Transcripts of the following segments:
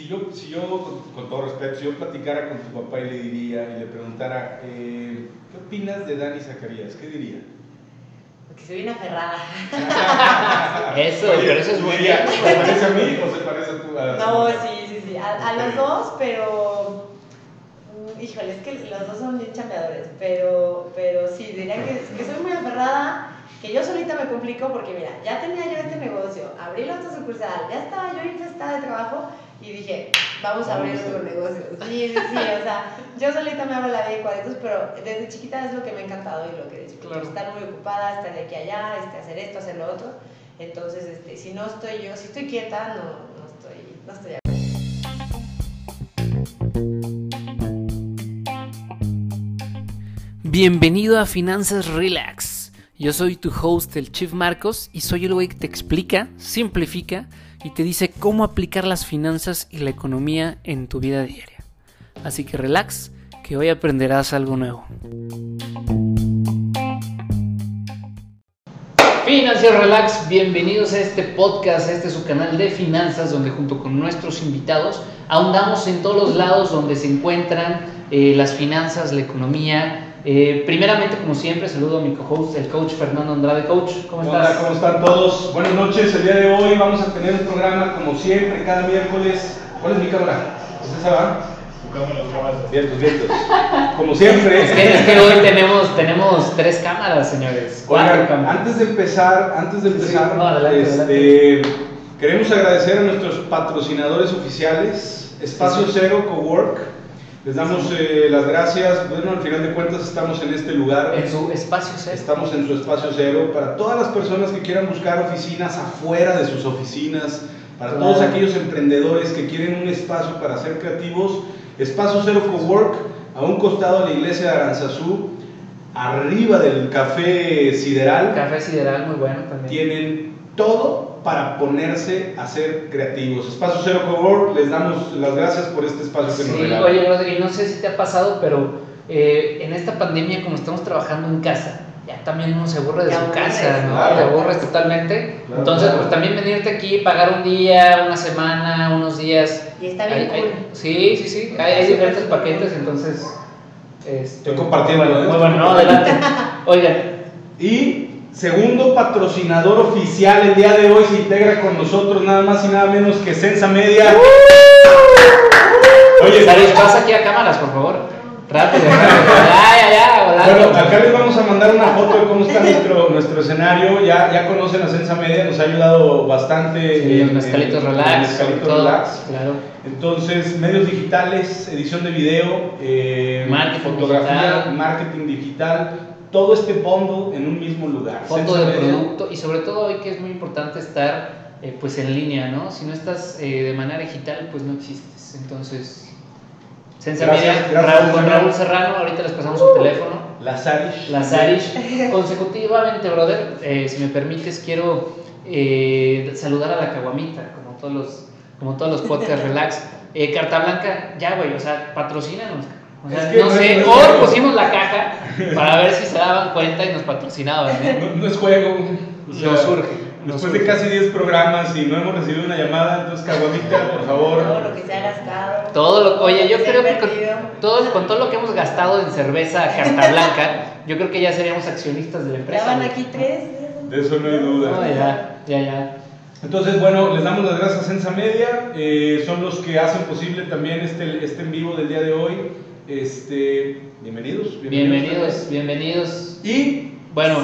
Si yo, si yo con, con todo respeto, si yo platicara con tu papá y le diría, y le preguntara, eh, ¿qué opinas de Dani Zacarías? ¿Qué diría? Porque soy una aferrada. Eso, Oye, pero eso es muy bien. ¿Se parece a mí o se parece a tu a No, sí, sí, sí. A, a los dos, pero. mm, Híjole, es que los dos son bien chambeadores. Pero, pero sí, diría que, que soy muy aferrada. Que yo solita me complico porque, mira, ya tenía yo este negocio, abrí la otra sucursal, ya estaba yo infestada de trabajo y dije, vamos a abrir otro negocio. Sí, sí, sí, o sea, yo solita me hago la vida de cuadritos, pero desde chiquita es lo que me ha encantado y lo que disfruto. Claro. Estar muy ocupada, estar de aquí a allá, este, hacer esto, hacer lo otro. Entonces, este, si no estoy yo, si estoy quieta, no, no estoy, no estoy Bienvenido a Finanzas Relax. Yo soy tu host, el Chief Marcos, y soy el güey que te explica, simplifica y te dice cómo aplicar las finanzas y la economía en tu vida diaria. Así que relax, que hoy aprenderás algo nuevo. Financiero Relax, bienvenidos a este podcast, este su canal de finanzas, donde junto con nuestros invitados ahondamos en todos los lados donde se encuentran eh, las finanzas, la economía. Eh, primeramente, como siempre, saludo a mi co-host, el coach Fernando Andrade. Coach, ¿cómo Hola, estás? ¿cómo están todos? Buenas noches, el día de hoy vamos a tener un programa como siempre, cada miércoles. ¿Cuál es mi cámara? ¿Es esa va? Vientos, vientos. Como siempre. Es que, es que hoy tenemos, tenemos tres cámaras, señores. Cuatro Oigan, cámaras. antes de empezar, antes de empezar, Sí, no, adelante, este, queremos agradecer a nuestros patrocinadores oficiales, Espacio Cero Cowork. Les damos eh, las gracias. Bueno, al final de cuentas estamos en este lugar. En su espacio set. Estamos en su espacio cero para todas las personas que quieran buscar oficinas afuera de sus oficinas, para Claro. todos aquellos emprendedores que quieren un espacio para ser creativos. Espacio Cero Cowork, a un costado de la iglesia de Aranzazú, arriba del café Sideral, Café sideral, muy bueno también. tienen todo para ponerse a ser creativos. Espacio Cero Cowork, les damos las gracias por este espacio que nos Sí, regalan. oye, y no sé si te ha pasado, pero eh, en esta pandemia, como estamos trabajando en casa, ya también uno se aburre de Te su aburres, casa, ¿no? claro. Te aburres totalmente. Claro, Entonces, claro. pues también venirte aquí, pagar un día, una semana, unos días. Y está bien Hay- cool. hay- sí, sí, sí. Hay, hay diferentes paquetes, entonces. Este, Estoy compartiendo, Muy bueno, ¿eh? bueno, no, adelante. Oigan, Y segundo patrocinador oficial el día de hoy se integra con nosotros nada más y nada menos que Sensa Media. Oye, Saris, pasa aquí a cámaras, por favor. Rápido. Ya, ya, ya, volando. bueno, acá les vamos a mandar una foto de cómo está nuestro, nuestro escenario. Ya, ya conocen a Sensa Media, nos ha ayudado bastante. Sí, en- los mezcalitos en- en relax, mezcalitos todo. relax. Claro. Entonces, medios digitales, edición de video, eh, Marketing fotografía, digital. marketing digital, todo este bundle en un mismo lugar. Sensa de producto y sobre todo hoy que es muy importante estar eh, pues en línea, ¿no? Si no estás eh, de manera digital, pues no existes. Entonces, gracias, Raúl, con. Raúl Serrano, ahorita les pasamos su teléfono. Lazarish. Lazarish, consecutivamente, brother, eh, si me permites, quiero saludar a la Caguamita, como todos los, como todos los podcast relax. Carta Blanca, ya, güey, o sea, patrocínanos. O sea, Es que no sé, hoy pusimos la caja para ver si se daban cuenta y nos patrocinaban, ¿eh? No, no es juego. o sea, Nos surge, Después surge. de casi 10 programas y no hemos recibido una llamada, entonces Caguamita, por favor. Todo lo que se ha gastado. Todo lo, oye, yo creo que con todo, con todo lo que hemos gastado en cerveza Carta Blanca, yo creo que ya seríamos accionistas de la empresa. Ya van aquí tres. De eso no hay duda. No, ya, ya, ya. Entonces, bueno, les damos las gracias a Sensa Media. eh, son los que hacen posible también este, este en vivo del día de hoy. Este, bienvenidos. Bienvenidos, bienvenidos. Y Bueno,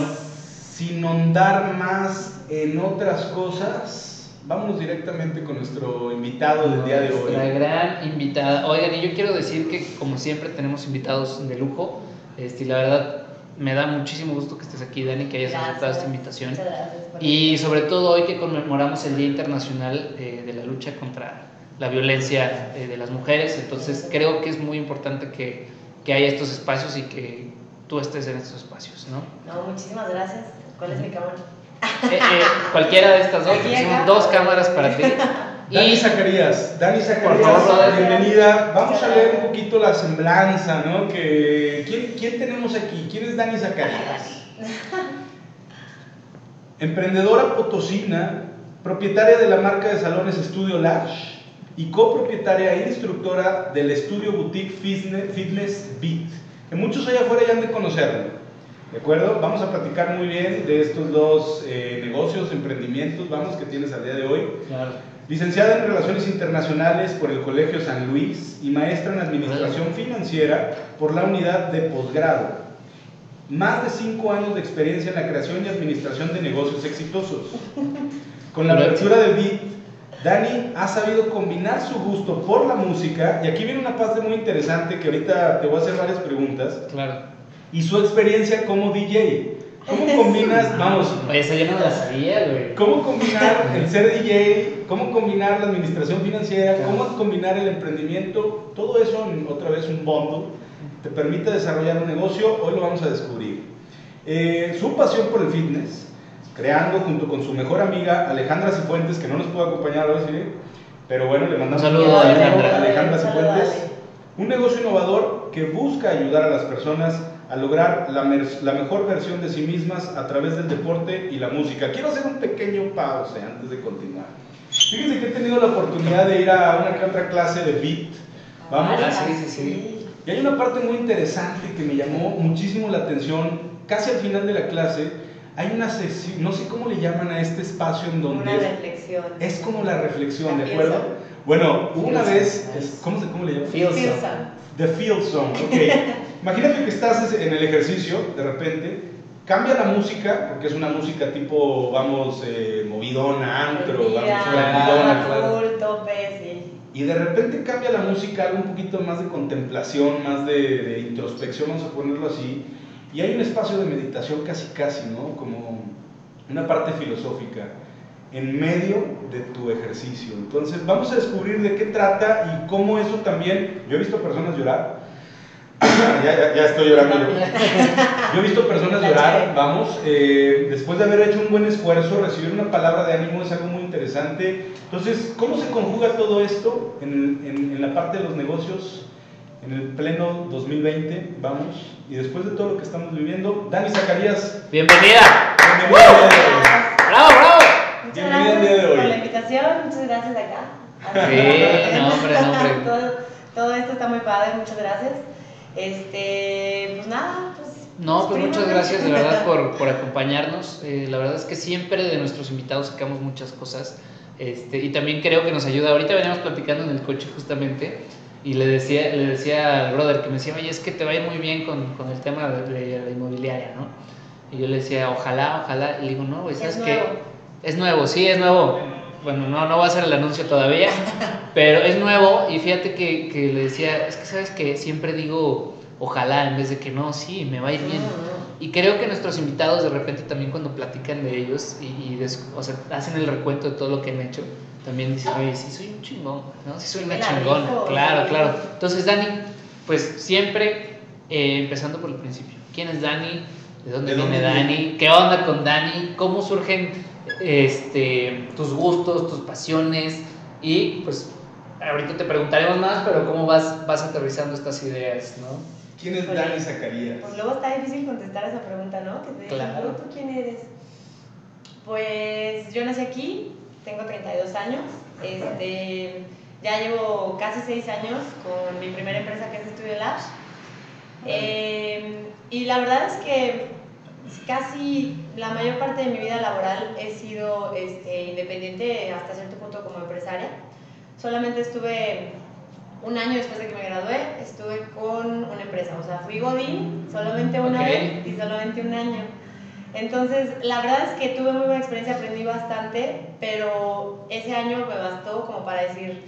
sin ahondar más en otras cosas, vámonos directamente con nuestro invitado del día de nuestra hoy. gran invitada. Oigan, y yo quiero decir que como siempre tenemos invitados de lujo. Este, y la verdad me da muchísimo gusto que estés aquí, Dani, que hayas Gracias. aceptado esta invitación. Muchas gracias por Y sobre todo hoy que conmemoramos el Día Internacional eh, de la lucha contra la violencia eh, de las mujeres, entonces creo que es muy importante que, que haya estos espacios y que tú estés en estos espacios, ¿no? No, muchísimas gracias. ¿Cuál es mi cámara? Eh, eh, cualquiera de estas dos, dos cámaras para ti. Dani Y Zacarías, Dani Por Zacarías, bienvenida. Vamos a leer un poquito la semblanza, ¿no? Que, ¿quién, quién tenemos aquí? ¿Quién es Dani Zacarías? Emprendedora potosina, propietaria de la marca de salones Estudio Lash, y copropietaria e instructora del estudio boutique Fitness, Fitness Beat, que muchos allá afuera ya han de conocerlo. ¿De acuerdo? Vamos a platicar muy bien de estos dos eh, negocios, emprendimientos, vamos, que tienes al día de hoy. Claro. Licenciada en Relaciones Internacionales por el Colegio San Luis y maestra en Administración Financiera por la Unidad de Posgrado. Más de cinco años de experiencia en la creación y administración de negocios exitosos. Con la apertura de Beat, Dani ha sabido combinar su gusto por la música, y aquí viene una parte muy interesante que ahorita te voy a hacer varias preguntas, Claro. y su experiencia como DJ. ¿Cómo combinas, vamos, Oye, esa yo no la sabía, güey. ¿Cómo combinar el ser DJ? ¿Cómo combinar la administración financiera? ¿Cómo combinar el emprendimiento? Todo eso en otra vez un bundle te permite desarrollar un negocio. Hoy lo vamos a descubrir. Eh, su pasión por el fitness, creando junto con su mejor amiga Alejandra Cifuentes, que no nos puede acompañar hoy, ¿sí? pero bueno, le mandamos Un saludo, a Alejandra. Alejandra Cifuentes. Un negocio innovador que busca ayudar a las personas a lograr la, la mejor versión de sí mismas a través del deporte y la música. Quiero hacer un pequeño pause antes de continuar. Fíjense que he tenido la oportunidad de ir a una que otra clase de beat. Vamos. Ah, sí, sí, sí. Y hay una parte muy interesante que me llamó muchísimo la atención. Casi al final de la clase hay una sección, no sé cómo le llaman a este espacio en donde Una es, reflexión. es como la reflexión, La ¿de acuerdo? field Bueno, una vez, song. es- ¿cómo, se, ¿cómo le llaman? Field. The Field Song, ok. Imagínate que estás en el ejercicio, de repente, cambia la música, porque es una música tipo, vamos, eh, movidona, antro, vamos, claro, rapidona, claro. full, tope, sí. Y de repente cambia la música algo un poquito más de contemplación, más de, de introspección, vamos a ponerlo así. Y hay un espacio de meditación casi casi, ¿no? Como una parte filosófica en medio de tu ejercicio. Entonces vamos a descubrir de qué trata y cómo eso también... Yo he visto personas llorar. ya, ya, ya estoy llorando. yo. Yo he visto personas llorar, vamos, eh, después de haber hecho un buen esfuerzo, recibir una palabra de ánimo es algo muy interesante. Entonces, ¿cómo se conjuga todo esto en, en- en la parte de los negocios en el pleno 2020? Vamos, y después de todo lo que estamos viviendo, Dani Zacarías, Bienvenida. bienvenido al día de hoy. Bravo, bravo. Muchas Bienvenida al gracias día de hoy. por la invitación, muchas gracias acá. Sí, no, hombre, no, hombre. todo, todo esto está muy padre, muchas gracias. Este, pues nada, pues. No, pues muchas gracias de verdad por, por acompañarnos. Eh, la verdad es que siempre de nuestros invitados sacamos muchas cosas. Este, y también creo que nos ayuda. Ahorita veníamos platicando en el coche justamente y le decía, le decía al brother que me decía, oye, es que te va a ir muy bien con, con el tema de, de la inmobiliaria, ¿no? Y yo le decía, ojalá, ojalá. Y le digo, no, güey, ¿sabes Es qué? Es nuevo, sí, es nuevo. Bueno, no, no va a ser el anuncio todavía, pero es nuevo y fíjate que, que le decía, es que sabes que siempre digo ojalá en vez de que no, sí, me va a ir bien. Mm, Y creo que nuestros invitados de repente también cuando platican de ellos y, y des- o sea, hacen el recuento de todo lo que han hecho, también dicen, oye, sí soy un chingón, ¿no? Sí soy una chingona. Claro, claro. Entonces, Dani, pues siempre eh, empezando por el principio. ¿Quién es Dani? ¿De dónde ¿De viene dónde Dani? ¿Qué onda con Dani? ¿Cómo surgen este, tus gustos, tus pasiones? Y pues ahorita te preguntaremos más, pero ¿cómo vas, vas aterrizando estas ideas, no? ¿Quién es Híjole. Dani Zacarías? Pues luego está difícil contestar esa pregunta, ¿no? Que te Claro. "¿Tú quién eres? Pues yo nací aquí, tengo 32 años, este, ya llevo casi 6 años con mi primera empresa que es Studio Labs. Eh, y la verdad es que casi la mayor parte de mi vida laboral he sido este, independiente hasta cierto punto como empresaria. Solamente estuve un año después de que me gradué, estuve con una empresa, o sea, fui Godín solamente una Ok. vez y solamente un año. Entonces, la verdad es que tuve muy buena experiencia, aprendí bastante, pero ese año me bastó como para decir,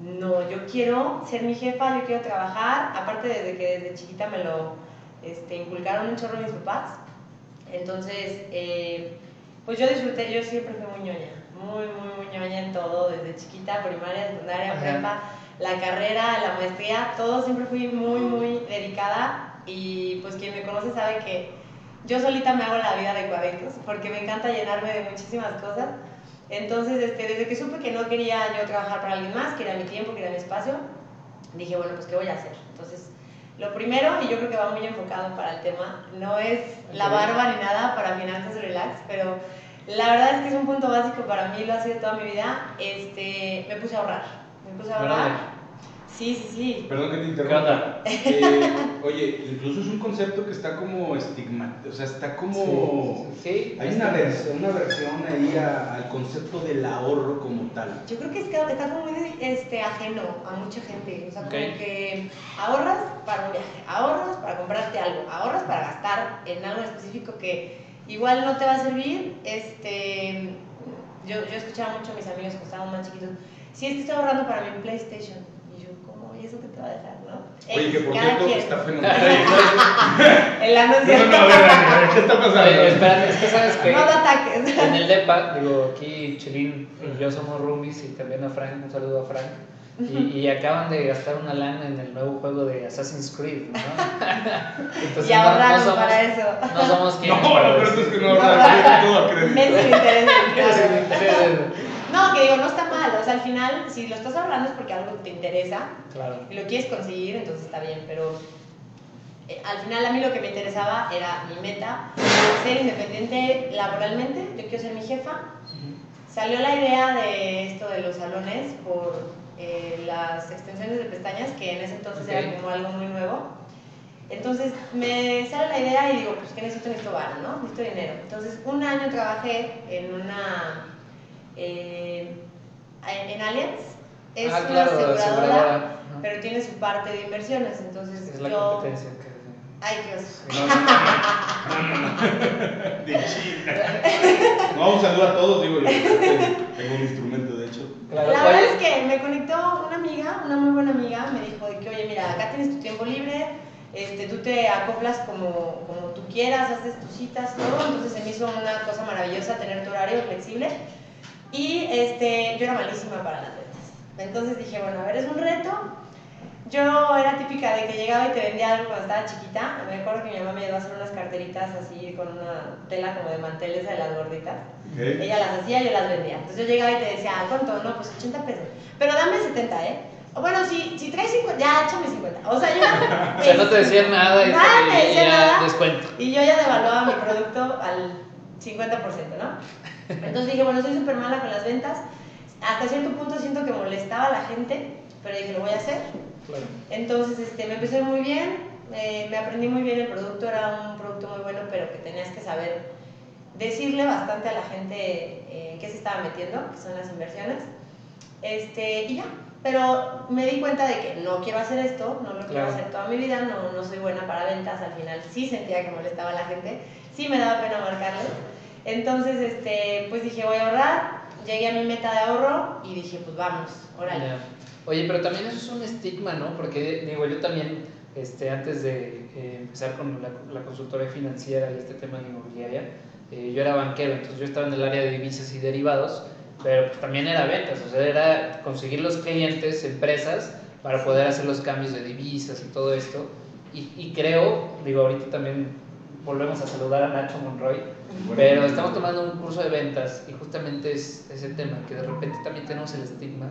no, yo quiero ser mi jefa, yo quiero trabajar, aparte desde que desde chiquita me lo este, inculcaron un chorro mis papás. Entonces, eh, pues yo disfruté, yo siempre fui muy ñoña, muy, muy, muy ñoña en todo, desde chiquita, primaria, secundaria, prepa, la carrera, la maestría, todo siempre fui muy, muy dedicada y pues quien me conoce sabe que yo solita me hago la vida de cuadritos porque me encanta llenarme de muchísimas cosas. Entonces, este, desde que supe que no quería yo trabajar para alguien más, que era mi tiempo, que era mi espacio, dije, bueno, pues ¿qué voy a hacer? Entonces, lo primero, y yo creo que va muy enfocado para el tema, no es la barba ni nada para finanzas relax, pero la verdad es que es un punto básico para mí, lo ha sido toda mi vida, este, me puse a ahorrar. Puse a ahorrar. Sí, sí, sí. Perdón que te ¿Qué interrumpa. Eh, oye, incluso es un concepto que está como estigmatizado, o sea, está como... Sí. Hay una, vers- una versión ahí a- al concepto del ahorro como tal. Yo creo que es que está como muy este, ajeno a mucha gente. O sea, como que ahorras para un viaje, ahorras para comprarte algo, ahorras para gastar en algo específico que igual no te va a servir. Este, yo, yo escuchaba mucho a mis amigos que estaban más chiquitos. Sí, es que estoy ahorrando para mi PlayStation. Y yo, ¿cómo? ¿Y eso qué te va a dejar, no? Oye, que por cada cierto quien. está fenomenal. El anuncio. No, no, no, a ver, a ver, ¿qué está pasando? Oye, espérate, es que sabes que No ataques. en el DEPA, digo, aquí Chelín y yo somos roomies y también a Frank, un saludo a Frank. Y, y acaban de gastar una lana en el nuevo juego de Assassin's Creed, ¿no? Entonces, Y no- no ahorraron somos- para eso. No somos quienes. No, lo peor es que no ahorras, todo a crédito. Eso me No, que digo, no está mal. O sea, al final, si lo estás hablando es porque algo te interesa Claro. y lo quieres conseguir, entonces está bien. Pero eh, al final, a mí lo que me interesaba era mi meta, ser independiente laboralmente. Yo quiero ser mi jefa. Salió la idea de esto de los salones por eh, las extensiones de pestañas, que en ese entonces Ok. era como algo muy nuevo. Entonces me sale la idea y digo, pues que necesito, necesito varo, ¿no? Necesito dinero. Entonces un año trabajé en una, eh, en, Allianz. Es ah, una claro, aseguradora, aseguradora. ¿no? pero tiene su parte de inversiones. Entonces Es la yo... competencia. que- Ay, Dios. No, no. De China. No, un saludo a todos, digo, yo tengo un instrumento, de hecho. Claro, La verdad es que me conectó una amiga, una muy buena amiga, me dijo de que, oye, mira, acá tienes tu tiempo libre, este, tú te acoplas como, como tú quieras, haces tus citas, todo, entonces se me hizo una cosa maravillosa tener tu horario flexible y este, yo era malísima para las ventas. Entonces dije, bueno, a ver, es un reto. Yo era típica de que llegaba y te vendía algo cuando estaba chiquita. Me acuerdo que mi mamá me llevó a hacer unas carteritas así con una tela como de manteles de las gorditas. ¿ok? Ella las hacía, yo las vendía. Entonces yo llegaba y te decía, "Ah, ¿cuánto? No, pues 80 pesos. Pero dame 70, ¿eh? O Bueno, si, si traes 50, ya échame 50. O sea, yo. o sea, no te decían nada y, Nada, decían ya nada. descuento. Y yo ya devaluaba mi producto al 50%, ¿no? Entonces dije, bueno, soy súper mala con las ventas. Hasta cierto punto siento que molestaba a la gente, pero dije, lo voy a hacer. Claro. Entonces este, me empecé muy bien, eh, me aprendí muy bien el producto, era un producto muy bueno, pero que tenías que saber decirle bastante a la gente eh, qué se estaba metiendo, que son las inversiones. Este, y ya, pero me di cuenta de que no quiero hacer esto, no lo quiero Claro. hacer toda mi vida, no, no soy buena para ventas, al final sí sentía que molestaba a la gente, sí me daba pena marcarles. Entonces, este, pues dije, voy a ahorrar, llegué a mi meta de ahorro y dije, pues vamos, órale. Ya. Oye, pero también eso es un estigma, ¿no? Porque digo, yo también, este, antes de eh, empezar con la, la consultoría financiera y este tema de inmobiliaria, eh, yo era banquero, entonces yo estaba en el área de divisas y derivados, pero pues también era ventas, o sea, era conseguir los clientes, empresas, para poder hacer los cambios de divisas y todo esto. Y, y creo, digo, ahorita también volvemos a saludar a Nacho Monroy, pero estamos tomando un curso de ventas y justamente es ese tema, que de repente también tenemos el estigma,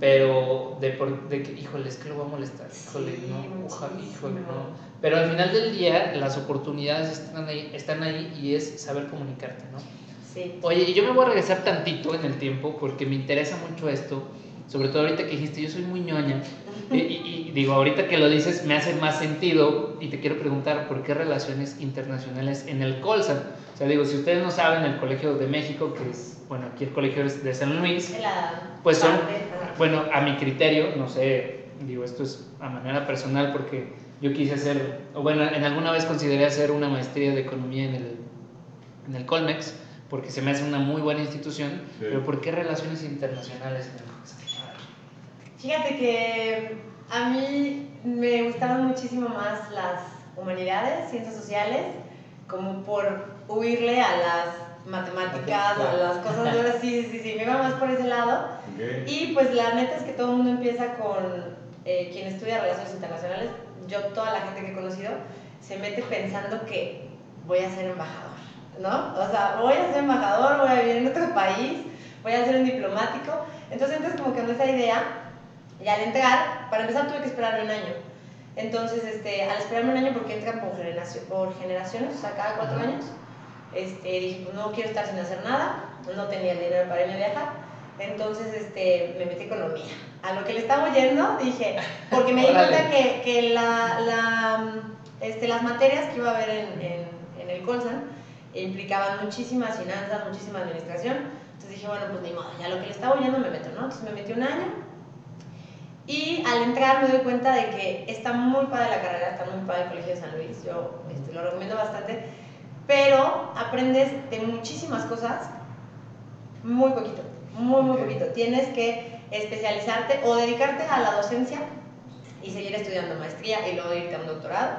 pero de, por, de que, híjole, es que lo va a molestar, híjole, Sí, no, ojalá, híjole, no. Pero al final del día las oportunidades están ahí, están ahí y es saber comunicarte, ¿no? Sí. Oye, y yo me voy a regresar tantito en el tiempo porque me interesa mucho esto, sobre todo ahorita que dijiste, yo soy muy ñoña, y, y- y digo, ahorita que lo dices me hace más sentido y te quiero preguntar, ¿por qué relaciones internacionales en el Colsan? O sea, digo, si ustedes no saben, el Colegio de México, que es, bueno, aquí el Colegio es de San Luis, Pues son- bueno, a mi criterio, no sé, digo, esto es a manera personal porque yo quise hacer, o bueno, en alguna vez consideré hacer una maestría de economía en el, en el Colmex, porque se me hace una muy buena institución, Sí. pero ¿por qué relaciones internacionales en el Colmex? Fíjate que a mí me gustaban muchísimo más las humanidades, ciencias sociales, como por huirle a las matemáticas, a las cosas duras, sí, sí, sí, me iba más por ese lado. Y pues la neta es que todo el mundo empieza con eh, quien estudia relaciones internacionales, yo toda la gente que he conocido, se mete pensando que voy a ser embajador, ¿no? O sea, voy a ser embajador, voy a vivir en otro país, voy a ser un diplomático. Entonces entras como que con esa idea y al entrar, para empezar tuve que esperarme un año. Entonces, este, al esperarme un año, porque entran por, generación, por generaciones, o sea, cada cuatro años, este, dije, pues no quiero estar sin hacer nada, no tenía el dinero para irme a viajar, entonces este, me metí a economía. a lo que le estaba oyendo, dije, porque me di cuenta que, que la, la, este, las materias que iba a haber en, en, en el Colsan implicaban muchísimas finanzas, muchísima administración. Entonces dije, bueno, pues ni modo, ya lo que le estaba oyendo me meto, ¿no? Entonces me metí un año y al entrar me doy cuenta de que está muy padre la carrera, está muy padre el Colegio de San Luis, yo este, lo recomiendo bastante, pero aprendes de muchísimas cosas muy poquito, muy, muy poquito. Tienes que especializarte o dedicarte a la docencia y seguir estudiando maestría y luego irte a un doctorado,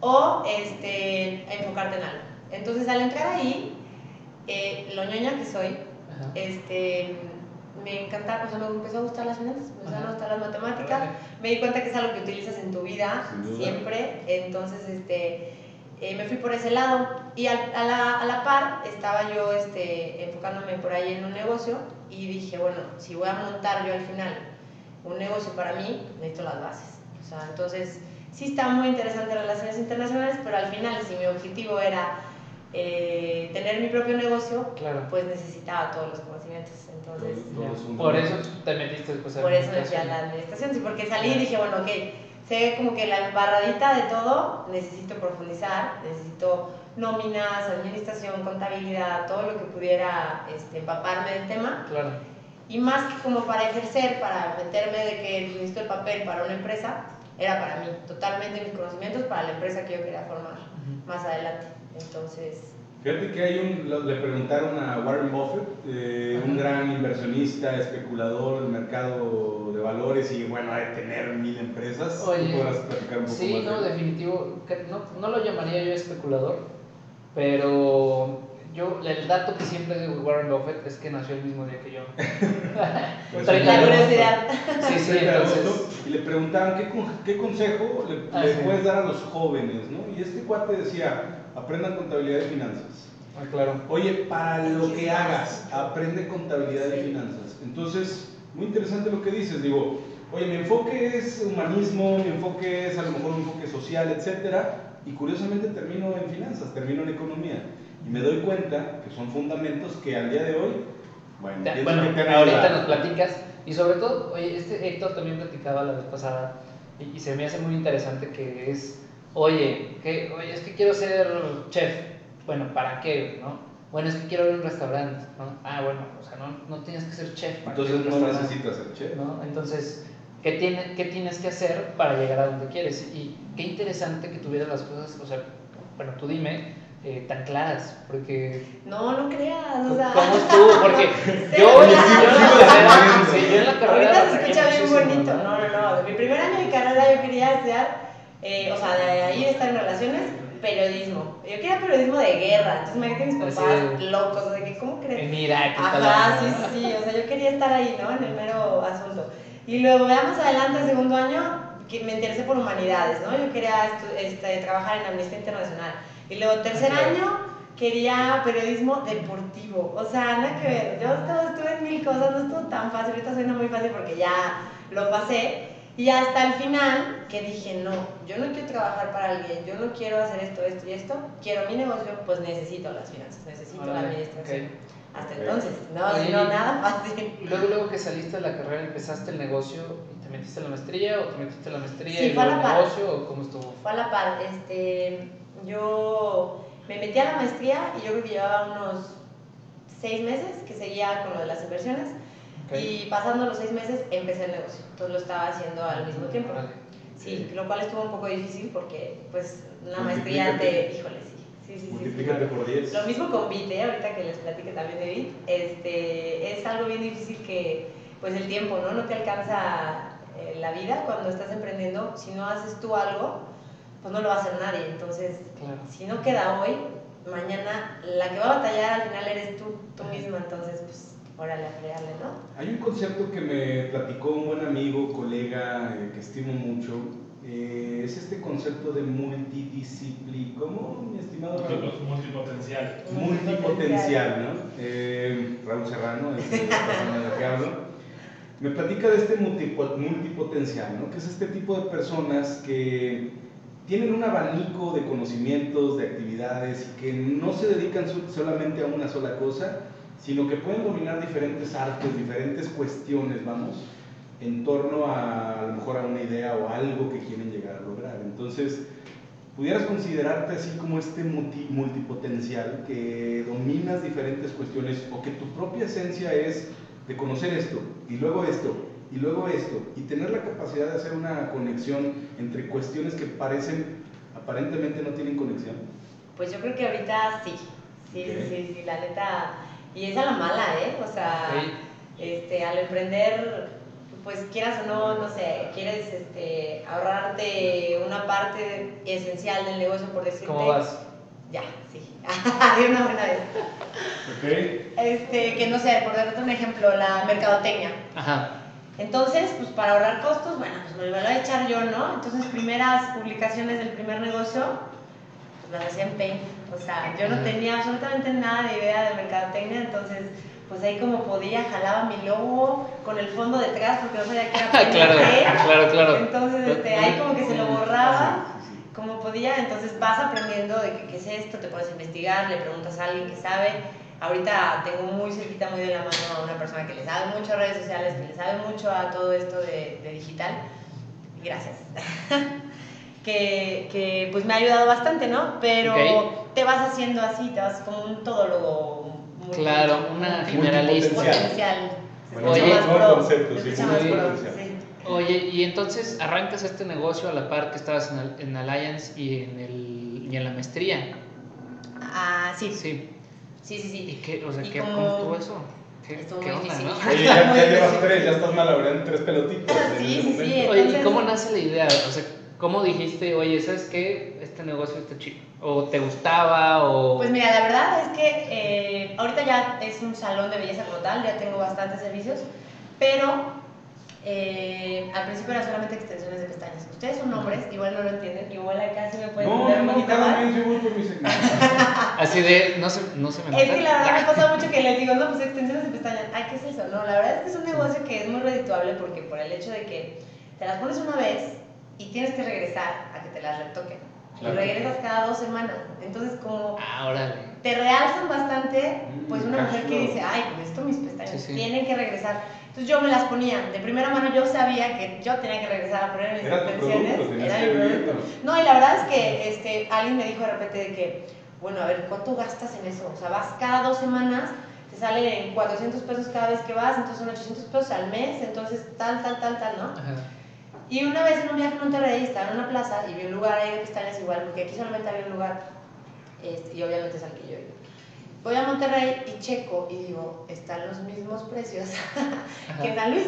o este, enfocarte en algo. Entonces, al entrar ahí, eh, lo ñoña que soy, este, me encantaba, o sea, me empezó a gustar las finanzas, me empezaron a gustar las matemáticas, me di cuenta que es algo que utilizas en tu vida siempre, entonces, este, eh, me fui por ese lado. Y a, la, a, la, par estaba yo este, enfocándome por ahí en un negocio y dije, bueno, si voy a montar yo al final un negocio para mí, necesito las bases. O sea, entonces sí está muy interesante relaciones internacionales, pero al final si mi objetivo era eh, tener mi propio negocio, claro. pues necesitaba todos los conocimientos. Entonces, por eso te metiste después a Por eso me fui a la administración, sí, porque salí y dije, bueno, ok, sé como que la embarradita de todo, necesito profundizar, necesito nóminas, administración, contabilidad, todo lo que pudiera este, empaparme del tema. Claro. Y más que como para ejercer, para meterme de que necesito el papel para una empresa, era para mí, totalmente mis conocimientos para la empresa que yo quería formar más adelante. Entonces... Fíjate que hay un, le preguntaron a Warren Buffett, eh, un gran inversionista, especulador del mercado de valores y bueno, que tener mil empresas. Oye, podrás platicar un poco sí, no, definitivo, no, no lo llamaría yo especulador, pero yo, el dato que siempre digo de Warren Buffett es que nació el mismo día que yo. pues la curiosidad. Sí, sí, entonces. Y le preguntaban, ¿qué, qué consejo le, ah, puedes dar a los jóvenes? ¿no? Y este cuate decía, aprendan contabilidad y finanzas. Ah, claro. Oye, para lo que hagas, aprende contabilidad y finanzas. Entonces, muy interesante lo que dices. Digo, oye, mi enfoque es humanismo, mi enfoque es a lo mejor un enfoque social, etcétera y curiosamente termino en finanzas, termino en economía. Y me doy cuenta que son fundamentos que al día de hoy, bueno, bueno ahorita nos platicas. Y sobre todo, oye, este Héctor también platicaba la vez pasada y, se me hace muy interesante que es, oye, que, oye, es que quiero ser chef. Bueno, ¿para qué? ¿no? Bueno, es que quiero abrir un restaurante, ¿no? Ah, bueno, o sea, no, no tienes que ser chef. Entonces no necesitas ser chef. ¿no? Entonces, ¿qué, tiene, ¿qué tienes que hacer para llegar a donde quieres? Y qué interesante que tuvieras las cosas, o sea, bueno, tú dime, eh, tan claras, porque... No, no creas, o sea... ¿Cómo estuvo? Porque yo, yo, en la carrera... Ahorita se escucha bien bonito, no, no, no, mi primer año de carrera yo quería estudiar, eh, o sea, de ahí estar en relaciones, periodismo. Yo quería periodismo de guerra, entonces me imagínate mis papás locos, o sea, que ¿cómo crees? Mira, Ajá, sí, sí, sí, o sea, yo quería estar ahí, ¿no? En el mero asunto. Y luego, ya más adelante, el segundo año, que me interesé por humanidades, ¿no? Yo quería este, trabajar en Amnistía Internacional. Y luego, tercer año, quería periodismo deportivo. O sea, nada que ver. Yo estuve en mil cosas, no estuvo tan fácil. Ahorita suena muy fácil porque ya lo pasé. Y hasta el final, que dije, no, yo no quiero trabajar para alguien, yo no quiero hacer esto, esto y esto, quiero mi negocio, pues necesito las finanzas, necesito la administración. Hasta entonces, no, no, nada fácil. Luego, luego que saliste de la carrera, empezaste el negocio y te metiste a la maestría o te metiste a la maestría y luego el negocio o cómo estuvo? Fue a la par. Este, yo me metí a la maestría y yo creo que llevaba unos seis meses que seguía con lo de las inversiones. Y pasando los seis meses empecé el negocio. Entonces lo estaba haciendo al mismo tiempo. Sí, lo cual estuvo un poco difícil porque pues la maestría te, híjole, Sí, sí, Multiplícate por 10. Lo mismo con Bit, ¿eh? ahorita que les platique también de Bit, este, es algo bien difícil que, pues el tiempo, ¿no? No te alcanza eh, la vida cuando estás emprendiendo. Si no haces tú algo, pues no lo va a hacer nadie. Entonces, si no queda hoy, mañana la que va a batallar al final eres tú, tú misma. Entonces, pues, órale, a ¿no? Hay un concepto que me platicó un buen amigo, colega, eh, que estimo mucho, eh, es este concepto de multidisciplina, ¿cómo, mi estimado Raúl? Multipotencial. Multipotencial, ¿no? Eh, Raúl Serrano, es la persona de la que hablo. Me platica de este multipotencial, ¿no? Que es este tipo de personas que tienen un abanico de conocimientos, de actividades y que no se dedican solamente a una sola cosa, sino que pueden dominar diferentes artes, diferentes cuestiones, vamos, en torno a a lo mejor a una idea o algo que quieren llegar a lograr. Entonces, pudieras considerarte así como este multi- multipotencial que dominas diferentes cuestiones o que tu propia esencia es de conocer esto y luego esto y luego esto y tener la capacidad de hacer una conexión entre cuestiones que parecen aparentemente no tienen conexión. Pues yo creo que ahorita sí. Sí, Ok. sí, sí, sí, la neta. Y es a la mala, ¿eh? O sea, este, al emprender, pues quieras o no, no sé, quieres este, ahorrarte una parte esencial del negocio, por decirte. ¿Cómo vas? Ya, sí. De una buena vez. ¿Ok? Este, que no sé, por darte un ejemplo, la mercadotecnia. Ajá. Entonces, pues para ahorrar costos, bueno, pues me lo voy a echar yo, ¿no? Entonces, primeras publicaciones del primer negocio, las hacía en Paint. O sea, yo no tenía absolutamente nada de idea de mercadotecnia, entonces, pues ahí como podía, jalaba mi logo con el fondo detrás porque no sabía que era PNG. claro, claro, claro. Entonces, este, ahí como que se lo borraba como podía, entonces vas aprendiendo de que, qué es esto, te pones a investigar, le preguntas a alguien que sabe. Ahorita tengo muy cerquita, muy de la mano a una persona que le sabe mucho a redes sociales, que le sabe mucho a todo esto de, de digital. Gracias. que, que pues me ha ayudado bastante, ¿no? Pero te vas haciendo así, te vas como un todólogo. muy- Claro, una generalista. Potencial. Bueno, Oye. más nuevo pro, concepto, sí, sí. Oye, y entonces arrancas este negocio a la par que estabas en, en Alliance y en, el, y en la maestría. Ah, sí. Sí. Sí, sí, sí. ¿Y qué, o sea, Y qué, como- ¿cómo estuvo eso? ¿Qué, Estuvo qué onda, difícil. no? Oye, ya, ya llevas tres, ya estás malabareando tres pelotitas. en Sí, sí, sí. Oye, ¿y cómo nace la idea? O sea, ¿cómo dijiste, oye, ¿sabes qué? Este negocio está chido. ¿O te gustaba? O... Pues mira, la verdad es que eh, ahorita ya es un salón de belleza como tal, ya tengo bastantes servicios, pero eh, al principio era solamente extensiones de pestañas. Ustedes son hombres, igual no lo entienden, igual acá sí me pueden No, entender un no, poquito cada yo. Así de, no se, no se me nota. Es que la verdad me pasa mucho que les digo, no, pues extensiones de pestañas, ay, ¿qué es eso? No, la verdad es que es un negocio que es muy redituable porque por el hecho de que te las pones una vez y tienes que regresar a que te las retoquen. Claro. Y regresas cada dos semanas. Entonces, como Ah, órale. te realzan bastante, pues una Mm, mujer que dice, ay, con esto mis pestañas Sí, sí. tienen que regresar. Entonces yo me las ponía, de primera mano yo sabía que yo tenía que regresar a poner mis extensiones. era mi producto. No, y la verdad es que este, alguien me dijo de repente de que, bueno, a ver, ¿cuánto gastas en eso? O sea, vas cada dos semanas, te sale 400 pesos cada vez que vas, entonces son 800 pesos al mes, entonces tal, tal, tal, tal, ¿no? Ajá. Y una vez en un viaje a Monterrey estaba en una plaza y vi un lugar ahí de pestañas igual, porque aquí solamente había un lugar, este, y obviamente es al que yo iba. Voy a Monterrey y checo y digo, están los mismos precios que en San Luis.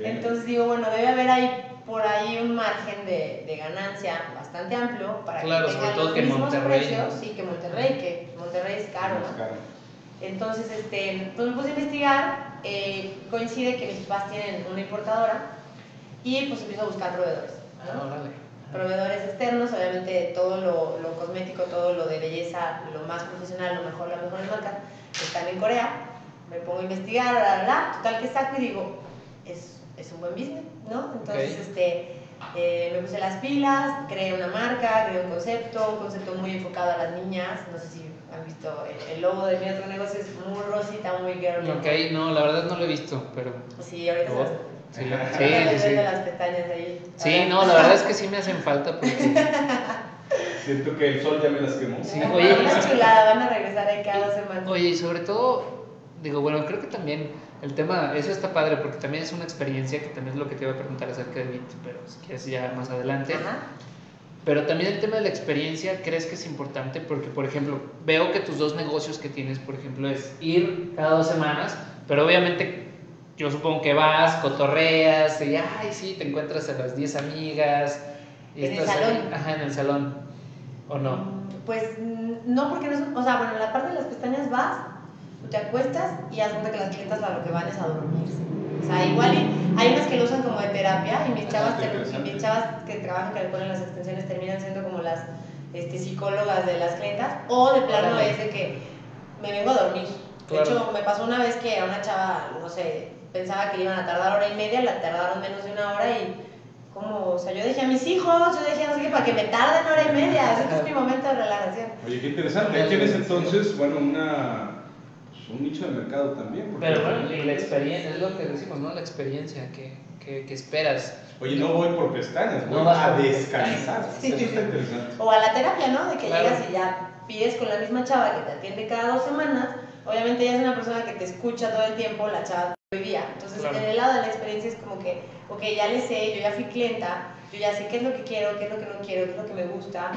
Entonces digo, bueno, debe haber ahí por ahí un margen de, de ganancia bastante amplio para Claro, que tengan los que en mismos Monterrey, precios, ¿no? sí, que Monterrey, que Monterrey es caro, ¿no? caro. Entonces, este, pues me puse a investigar, eh, coincide que mis papás tienen una importadora y pues empiezo a buscar proveedores. ¿no? Ah. Proveedores externos, obviamente todo lo, lo cosmético, todo lo de belleza, lo más profesional, lo mejor, las mejores marcas, están en Corea. Me pongo a investigar, bla, bla, bla, total que saco y digo, es, es un buen business, ¿no? Entonces, este, eh, me puse las pilas, creé una marca, creé un concepto, un concepto muy enfocado a las niñas. No sé si han visto el, el logo de mi otro negocio, es muy rosita, muy girl. Ok, no, la verdad no lo he visto, pero... Sí, ahorita Sí, sí, sí, sí. las pestañas ahí. Sí, no, la verdad es que sí me hacen falta porque... Siento que el sol ya me las quemó. Sí, oye, una y- chulada, van a regresar ahí cada dos semanas. Oye, y sobre todo, digo, bueno, creo que también el tema, eso está padre porque también es una experiencia que también es lo que te iba a preguntar acerca de Bit, pero si quieres ya más adelante. Ajá. Pero también el tema de la experiencia, ¿crees que es importante? Porque, por ejemplo, veo que tus dos negocios que tienes, por ejemplo, es ir cada dos semanas, pero obviamente yo supongo que vas, cotorreas, y ay, sí, te encuentras a las 10 amigas. y En el estás ahí- salón. ajá, en el salón. ¿O no? Pues mm, no, porque no es. O sea, bueno, en la parte de las pestañas vas, tú te acuestas y haz cuenta que las clientas a lo que van es a dormirse. O sea, igual y hay unas que lo usan como de terapia y mis Ah, chavas, interesante. mis chavas que trabajan que le ponen las extensiones terminan siendo como las este, psicólogas de las clientas o de plano es de que me vengo a dormir. Claro. De hecho, me pasó una vez que a una chava, no sé, pensaba que iban a tardar hora y media, la tardaron menos de una hora y como, o sea, yo dejé a mis hijos, yo dejé a no sé qué, para que me tarden hora y media, ese es mi momento de relajación. Oye, qué interesante. Ahí tienes entonces, bueno, una, un nicho de mercado también. porque- Pero bueno, y la experiencia, es lo que decimos, ¿no? La experiencia que, que, que esperas. Oye, no voy por pestañas, voy No vas a descansar. Sí. Eso está interesante. O a la terapia, ¿no? De que Claro. llegas y ya pides con la misma chava que te atiende cada dos semanas. Obviamente ella es una persona que te escucha todo el tiempo, la chava vivía. Entonces, Claro. en el lado de la experiencia es como que, ok, ya le sé, yo ya fui clienta, yo ya sé qué es lo que quiero, qué es lo que no quiero, qué es lo que me gusta,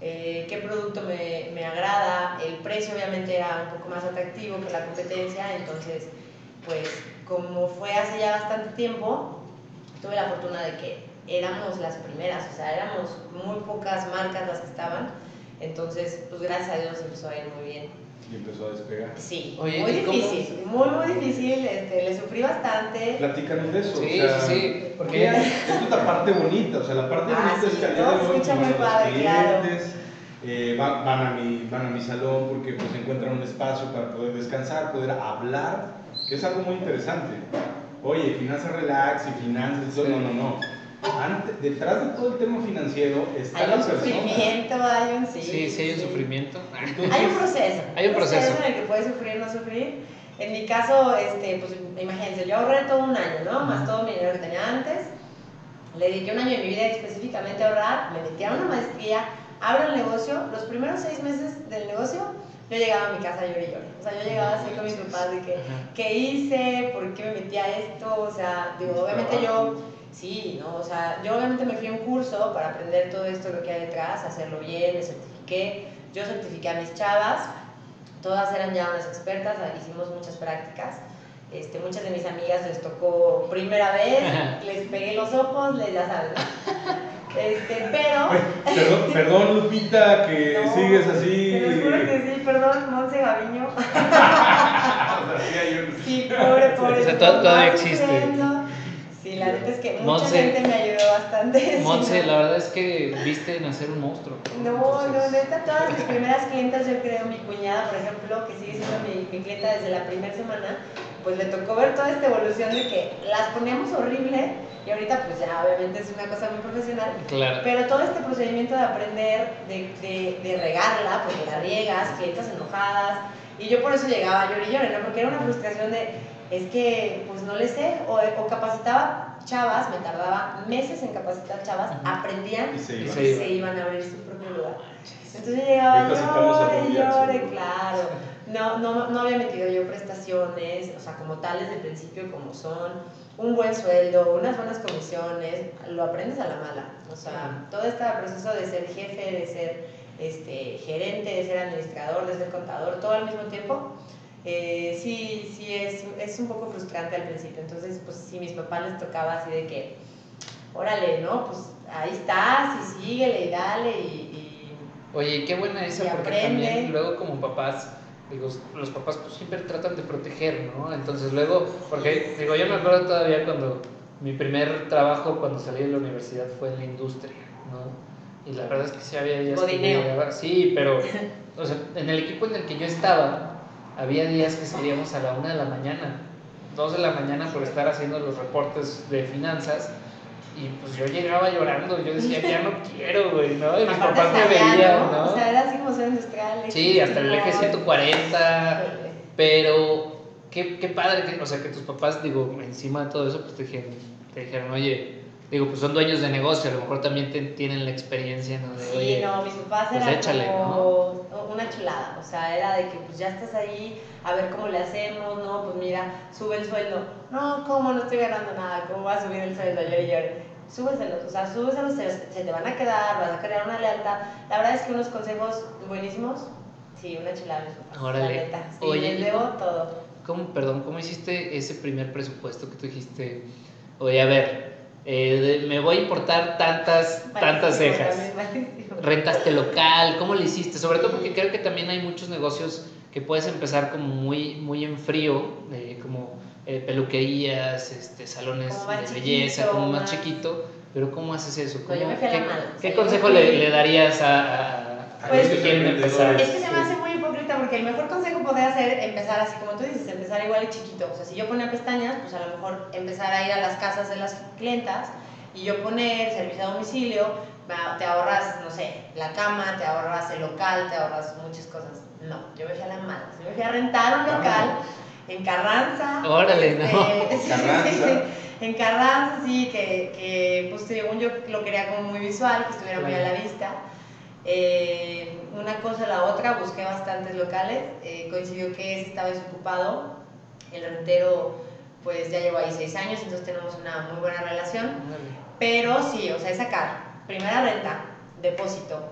eh, qué producto me, me agrada. El precio obviamente era un poco más atractivo que la competencia, entonces, pues como fue hace ya bastante tiempo, tuve la fortuna de que éramos las primeras, o sea, éramos muy pocas marcas las que estaban, entonces, pues gracias a Dios empezó a ir muy bien. Y empezó a despegar. Sí, Oye, muy difícil, muy, muy difícil, este, le sufrí bastante. Platícanos de eso. Sí, o sea, sí, sí, porque esto es la parte bonita, o sea, la parte Ah, bonita es que al día todo de se hoy escucha muy a los padre, claro. clientes, eh, van, van a mi, van a mi salón porque pues encuentran un espacio para poder descansar, poder hablar, que es algo muy interesante. Oye, finanzas relax y finanzas, Sí. no, no, no. Antes, detrás de todo el tema financiero está Hay la un persona. sufrimiento, hay un sí. Sí, sí, hay un sufrimiento. Entonces, Hay un proceso. Hay un proceso. en el que puedes sufrir o no sufrir. En mi caso, este, pues imagínense, yo ahorré todo un año, ¿no? Más todo mi dinero que tenía antes. Le dediqué un año de mi vida específicamente a ahorrar, me metí a una maestría, abro el negocio. Los primeros seis meses del negocio, yo llegaba a mi casa lloré y lloré. O sea, yo llegaba así con mis papás de que. ¿qué hice? ¿Por qué me metí a esto? O sea, digo, obviamente yo, sí, ¿no? O sea, yo obviamente me fui a un curso para aprender todo esto, lo que hay detrás, hacerlo bien, me certifiqué. Yo certifiqué a mis chavas, todas eran ya unas expertas, hicimos muchas prácticas. Este, muchas de mis amigas les tocó primera vez, les pegué los ojos, les ya sabes. Este, pero... Perdón, perdón, Lupita, que No, sigues así. Te lo juro que sí, perdón, Monse Gaviño. Sí, pobre, pobre. O sea, todavía existe. La neta es que mucha Monse- gente me ayudó bastante. Monse, la verdad es que viste nacer un monstruo. No, no, Entonces, neta, todas mis primeras clientas, yo creo, mi cuñada, por ejemplo, que sigue siendo mi, mi clienta desde la primera semana, pues le tocó ver toda esta evolución de que las poníamos horrible y ahorita pues ya obviamente es una cosa muy profesional, Claro. pero todo este procedimiento de aprender, de, de, de regarla, porque la riegas, clientas enojadas, y yo por eso llegaba a llorar y llorar, ¿no? Porque era una frustración de, es que pues no le sé, o, o capacitaba chavas, me tardaba meses en capacitar chavas, Ujú. aprendían Y se Y iba. se y se iban a abrir su propio lugar. Entonces yo llegaba, llore, llore, claro. No, no, no había metido yo prestaciones, o sea, como tal desde el principio, como son, un buen sueldo, unas buenas comisiones, lo aprendes a la mala. O sea, todo este proceso de ser jefe, de ser este, gerente, de ser administrador, de ser contador, todo al mismo tiempo, eh, sí, sí es, es un poco frustrante al principio. Entonces, pues sí, mis papás les tocaba así de que, órale, ¿no? Pues ahí estás y síguele y dale y... y Oye, qué buena esa, porque aprende. también luego como papás, digo, los papás pues siempre tratan de proteger, ¿no? Entonces luego, porque digo, yo me acuerdo todavía cuando mi primer trabajo cuando salí de la universidad fue en la industria, ¿no? Y la verdad es que sí había llegaba- sí, pero, o sea, en el equipo en el que yo estaba, había días que salíamos a la una de la mañana, dos de la mañana por estar haciendo los reportes de finanzas. Y pues yo llegaba llorando, yo decía, ya no quiero, güey, ¿no? Y mis papás me veían, ¿no? O sea, era así como ser industrial. Sí, hasta el eje 140, Híjole. pero qué, qué padre, que, o sea, que tus papás, digo, encima de todo eso, pues te dijeron, te dijeron, oye, digo, pues son dueños de negocio, a lo mejor también te- tienen la experiencia, ¿no? De, Sí, oye, no, mis papás pues eran échale, como una chulada, o sea, era de que pues ya estás ahí, a ver cómo le hacemos, no, pues mira, sube el sueldo, no, ¿cómo no estoy ganando nada? ¿Cómo va a subir el sueldo? Yo y yo, súbeselos, o sea, súbeselos, se, se te van a quedar, vas a crear una lealtad. La verdad es que unos consejos buenísimos, sí, una chulada, Órale. la sí, Oye, les ¿y debo todo. ¿cómo, perdón, cómo hiciste ese primer presupuesto que tú dijiste? Oye, a ver, eh, de- me voy a importar tantas, tantas cejas. malísimo. rentaste local, ¿cómo le hiciste? Sobre todo porque creo que también hay muchos negocios que puedes empezar como muy, muy en frío, eh, como eh, peluquerías, este, salones de belleza, como más más- chiquito, pero ¿cómo haces eso? No, yo ¿Cómo- me fui a la ¿Qué, consejo le, le darías a, a- a Pues- los que quieren empezar? Es que se me hace porque el mejor consejo podría ser empezar así como tú dices, empezar igual y chiquito. O sea, si yo ponía pestañas, pues a lo mejor empezar a ir a las casas de las clientas y yo poner servicio a domicilio, te ahorras, no sé, la cama, te ahorras el local, te ahorras muchas cosas. No, yo me fui a la mala. Yo me fui a rentar un local en Carranza. Órale, este, ¿no? Carranza. en Carranza, sí, que, que pues según yo lo quería como muy visual, que estuviera muy a la vista. Eh, una cosa la otra, busqué bastantes locales, eh, coincidió que ese estaba desocupado, el rentero pues ya llevo ahí seis años, entonces tenemos una muy buena relación, pero sí, o sea, es sacar, primera renta, depósito,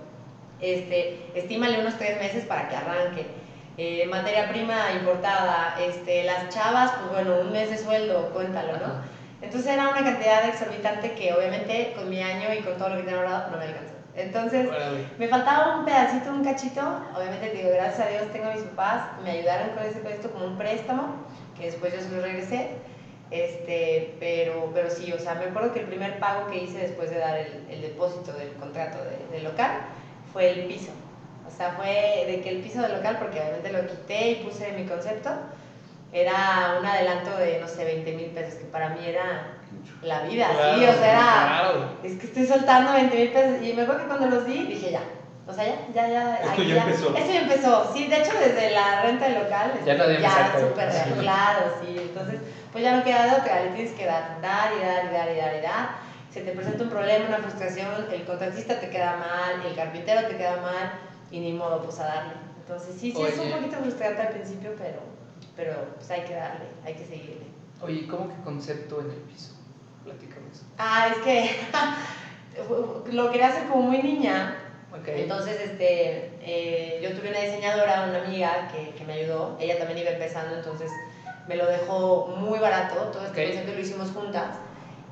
este, estímale unos tres meses para que arranque, eh, materia prima importada, este, las chavas, pues bueno, un mes de sueldo, cuéntalo, ¿no? Entonces era una cantidad exorbitante que obviamente con mi año y con todo lo que tenía ahorrado no me alcanzó. Entonces, Órale. me faltaba un pedacito, un cachito. Obviamente, te digo, gracias a Dios tengo a mis papás, me ayudaron con ese con esto como un préstamo, que después yo se lo regresé. Este, pero, pero sí, o sea, me acuerdo que el primer pago que hice después de dar el, el depósito del contrato de- del local fue el piso. O sea, fue de que el piso del local, porque obviamente lo quité y puse mi concepto, era un adelanto de, no sé, 20 mil pesos, que para mí era la vida, sí, o sea, era Claro. es que estoy soltando 20 mil pesos. Y me acuerdo que cuando los di, dije ya. O sea, ya, ya, ya. Esto ya empezó. Esto ya empezó. Sí, de hecho, desde la renta del local. Ya me ya súper claro, sí. Entonces, pues ya no queda de otra. Le tienes que dar, dar y dar y dar y dar y dar. Se te presenta un problema, una frustración, el contratista te queda mal, el carpintero te queda mal, y ni modo, pues a darle. Entonces, sí, sí, es un poquito frustrante al principio, pero, pero pues hay que darle, hay que seguirle. Oye, ¿cómo que concepto en el piso? Platícame eso. Ah, es que lo quería hacer como muy niña. Entonces, este, eh, yo tuve una diseñadora, una amiga que, que me ayudó. Ella también iba empezando, entonces me lo dejó muy barato. Todo este Ok. concepto lo hicimos juntas.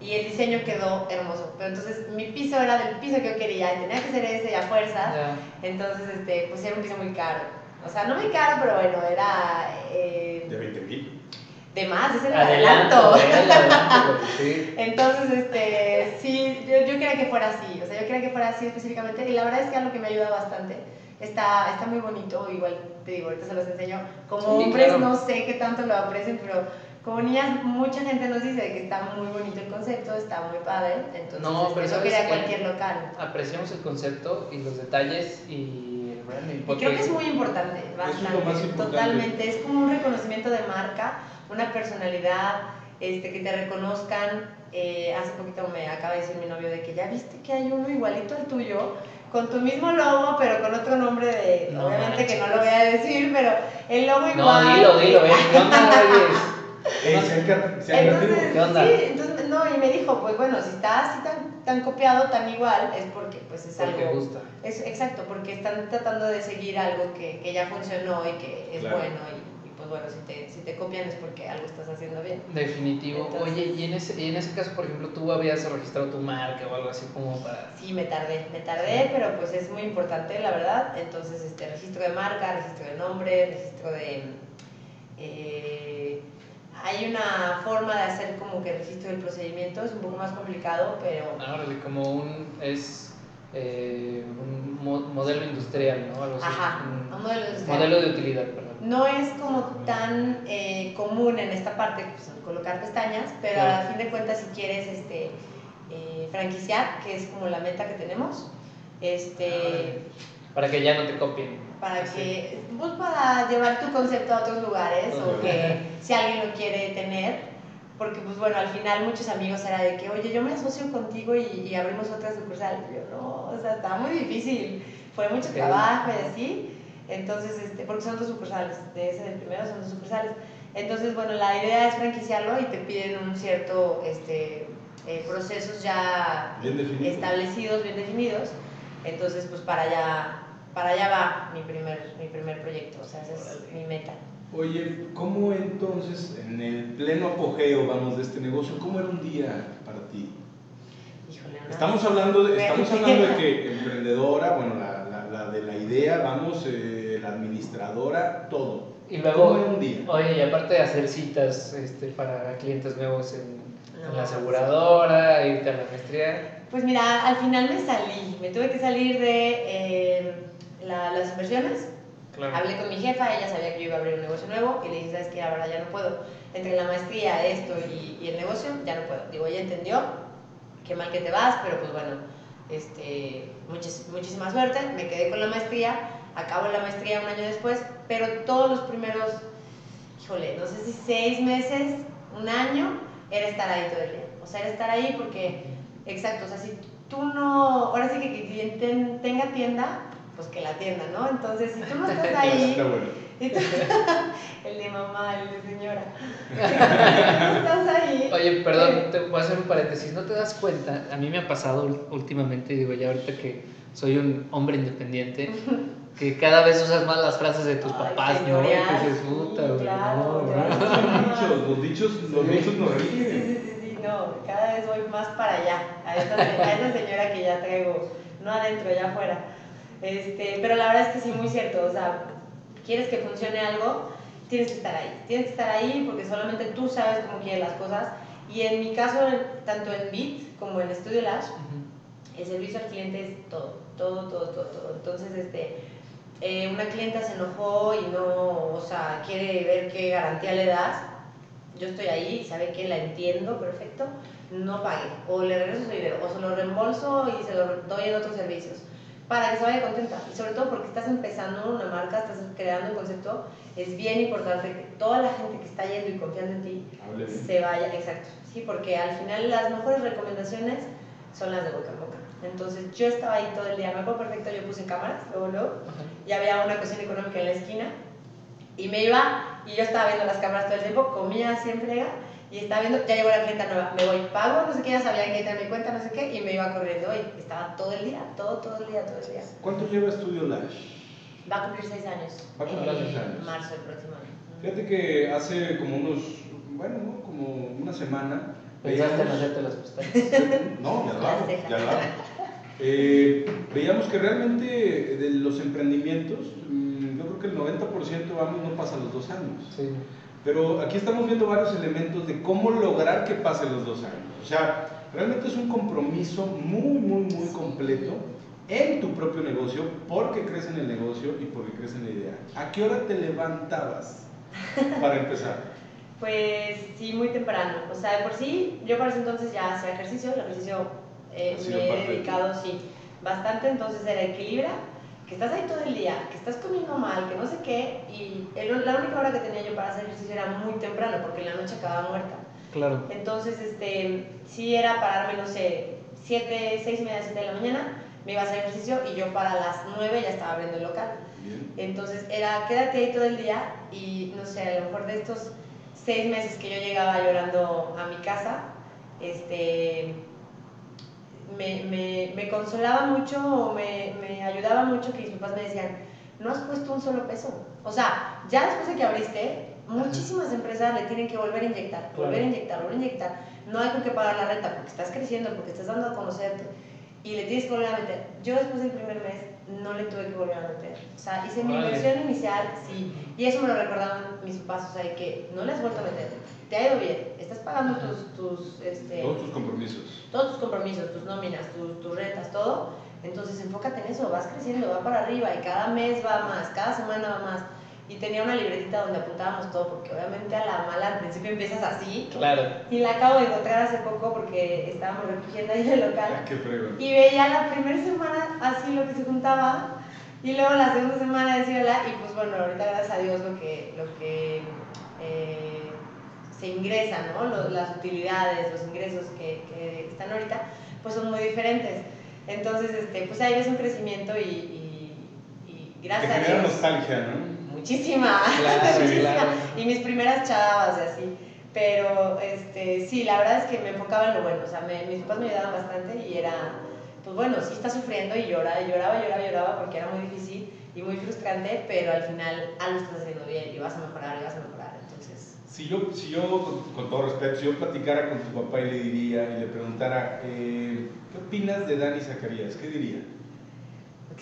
Y el diseño quedó hermoso. Pero entonces mi piso era del piso que yo quería y tenía que ser ese a fuerzas. Ya. Entonces, este, pues era un piso muy caro. O sea, no muy caro, pero bueno, era eh, De 20 mil. De más, era el Adelanto, adelanto. sí. Entonces, este, sí, yo, yo quería que fuera así, o sea, yo quería que fuera así específicamente, y la verdad es que algo que me ayuda bastante, está, está muy bonito, igual te digo, ahorita se los enseño, como Sí, hombres claro. no sé qué tanto lo aprecien, pero como niñas mucha gente nos dice que está muy bonito el concepto, está muy padre, entonces No, este, pero yo ¿sabes quería qué? cualquier local. Apreciamos el concepto y los detalles y. Y creo que es muy importante, es bastante, más importante. totalmente. Es como un reconocimiento de marca, una personalidad, este, que te reconozcan. Eh, hace poquito me acaba de decir mi novio de que ya viste que hay uno igualito al tuyo, con tu mismo logo, pero con otro nombre de, No obviamente que no manches. lo voy a decir, pero el logo No, igual. dilo, dilo, ¿eh? Sean Entonces. ¿Qué onda? sí, entonces, no, y me dijo, pues bueno, si está así tan, tan copiado, tan igual, es porque pues es Porque algo... gusta. Es, exacto, porque están tratando de seguir algo que, que ya funcionó y que es Claro. bueno y, bueno, si te, si te copian es porque algo estás haciendo bien. Definitivo. Entonces- Oye, y en, ese, y en ese caso, por ejemplo, tú habías registrado tu marca o algo así como para... Sí, me tardé, me tardé, pero pues es muy importante, la verdad. Entonces, este, registro de marca, registro de nombre, registro de... eh, hay una forma de hacer como que registro del procedimiento, es un poco más complicado, pero... Ahora, como un... es eh, un mo- modelo industrial, ¿no? Algo. Ajá, Un un modelo industrial. modelo de utilidad, perdón. No es como tan eh, común en esta parte pues, colocar pestañas, pero Claro. a fin de cuentas si quieres este, eh, franquiciar, que es como la meta que tenemos, este, Para que ya no te copien. para Así. que, pues para llevar tu concepto a otros lugares o que si alguien lo quiere tener, porque pues bueno, al final muchos amigos era de que, oye, yo me asocio contigo y, y abrimos otra sucursal. Y yo, no, o sea, está muy difícil, fue mucho Ok. trabajo y así. Entonces, este, porque son dos sucursales, de ese del primero son dos sucursales. Entonces, bueno, la idea es franquiciarlo y te piden un cierto este, eh, procesos ya Bien definido. establecidos, bien definidos. Entonces, pues para allá, para allá va mi primer, mi primer proyecto, o sea, esa es Órale. mi meta. Oye, ¿cómo entonces, en el pleno apogeo, vamos, de este negocio, cómo era un día para ti? Híjole, no. Estamos hablando de, estamos hablando de que emprendedora, bueno, la, la, la de la idea, vamos, eh, la administradora, todo. Y luego, ¿Cómo era un día? oye, y aparte de hacer citas este, para clientes nuevos en, en No, la aseguradora, irte a la maestría. Pues mira, al final me salí, me tuve que salir de eh, la- las inversiones. Claro. Hablé con mi jefa, ella sabía que yo iba a abrir un negocio nuevo y le dije, sabes que la verdad ya no puedo. Entre la maestría, esto y, y el negocio, ya no puedo. Digo, ella entendió, qué mal que te vas, pero pues bueno, este, muchis- muchísima suerte, me quedé con la maestría, acabo la maestría un año después, pero todos los primeros, híjole, no sé si seis meses, un año, era estar ahí todo el día. O sea, era estar ahí porque, exacto, o sea, si tú no, ahora sí que el cliente tenga tienda, pues que la tienda, ¿no? Entonces, si tú no estás ahí, y tú- el de mamá, el de señora, si tú estás ahí, Oye, perdón, te voy a hacer un paréntesis. ¿No te das cuenta? A mí me ha pasado últimamente, digo, ya ahorita que soy un hombre independiente, que cada vez usas más las frases de tus Ay, papás, ¿no? señorial, Que dices, sí, puta, güey, claro, no. Los dichos, los dichos, los Sí. dichos nos Sí, sí, sí, sí, sí, no, cada vez voy más para allá, a esa, a esa señora que ya traigo, no adentro, allá afuera. Este, pero la verdad es que sí, muy cierto, o sea, quieres que funcione algo, tienes que estar ahí, tienes que estar ahí porque solamente tú sabes cómo quieres las cosas. Y en mi caso, tanto en Bit como en Studio Lash, Ujú. el servicio al cliente es todo, todo, todo, todo, todo. Entonces, este, eh, una clienta se enojó y no, o sea, quiere ver qué garantía le das. Yo estoy ahí, sabe que la entiendo perfecto, no pague. O le regreso su dinero, o se lo reembolso y se lo doy en otros servicios. Para que se vaya contenta. Y sobre todo porque estás empezando una marca, estás creando un concepto, es bien importante que toda la gente que está yendo y confiando en ti Hable se vaya, exacto, sí, porque al final las mejores recomendaciones son las de boca en boca. Entonces yo estaba ahí todo el día, me acuerdo perfecto, yo puse cámaras, luego, luego, Ajá. y había una cocina económica en la esquina, y me iba, y yo estaba viendo las cámaras todo el tiempo, comía así en frega, y estaba viendo, ya llegó la clienta nueva, me voy, pago, no sé qué, ya sabía que tenía mi cuenta, no sé qué, y me iba corriendo, y estaba todo el día, todo, todo el día, todo el día. ¿Cuánto lleva Estudio Lash? Va a cumplir seis años. Va a cumplir en seis años. marzo del próximo año. Fíjate que hace como unos, bueno, ¿no? como una semana. ¿Pensaste en hacerte las pestañas? No, ya lo Las hago, ya lo hago. Eh, veíamos que realmente de los emprendimientos, mm, yo creo que el 90% vamos no pasa los dos años. Sí. Pero aquí estamos viendo varios elementos de cómo lograr que pase los dos años. O sea, realmente es un compromiso muy, muy, muy completo en tu propio negocio, porque crees en el negocio y porque crees en la idea. ¿A qué hora te levantabas para empezar? Pues sí, muy temprano. O sea, de por sí, yo para ese entonces ya hacía ejercicio, el ejercicio eh, me he de dedicado, sí, bastante, entonces era equilibra, que estás ahí todo el día, que estás comiendo mal, que no sé qué, y el- la única hora que tenía yo para hacer ejercicio era muy temprano, porque en la noche acababa muerta. Claro. Entonces, este, sí era pararme, no sé, 7, 6 y media, 7 de la mañana, me iba a hacer ejercicio y yo para las 9 ya estaba abriendo el local. Bien. Entonces era quédate ahí todo el día y no sé, a lo mejor de estos seis meses que yo llegaba llorando a mi casa, este, me, me, me consolaba mucho o me, me ayudaba mucho que mis papás me decían, no has puesto un solo peso. O sea, ya después de que abriste, muchísimas empresas le tienen que volver a inyectar, volver a inyectar, volver a inyectar. No hay con qué pagar la renta porque estás creciendo, porque estás dando a conocerte y le tienes que volver a meter. Yo después del primer mes no le tuve que volver a meter. O sea, hice mi Órale. inversión inicial, sí, y eso me lo recordaban mis papás, o sea, que no le has vuelto a meter. Te ha ido bien, estás pagando tus, tus, este, Todos tus compromisos. todos tus compromisos, tus nóminas, tus, tus rentas, todo. Entonces enfócate en eso, vas creciendo, va para arriba y cada mes va más, cada semana va más. Y tenía una libretita donde apuntábamos todo, porque obviamente a la mala al principio empiezas así. Claro. Y la acabo de encontrar hace poco porque estábamos recogiendo ahí en el local. Ah, qué fregón. Y veía la primera semana así lo que se juntaba y luego la segunda semana decía hola y pues bueno, ahorita gracias a Dios lo que, lo que eh, se ingresa, ¿no? Las utilidades, los ingresos que, que están ahorita, pues son muy diferentes. Entonces, este, pues ahí ves un crecimiento y, y, y Te gracias a Dios. nostalgia, ¿no? Muchísima, Claro, muchísima. claro. Y mis primeras chavas y así. Pero este, sí, la verdad es que me enfocaba en lo bueno. O sea, me- mis papás me ayudaban bastante y era, pues bueno, sí está sufriendo y llora, lloraba, lloraba, lloraba porque era muy difícil y muy frustrante, pero al final algo estás haciendo bien y vas a mejorar y vas a mejorar. Entonces, Si yo, si yo con, con todo respeto, si yo platicara con tu papá y le diría y le preguntara, eh, ¿qué opinas de Dani Zacarías? ¿Qué diría?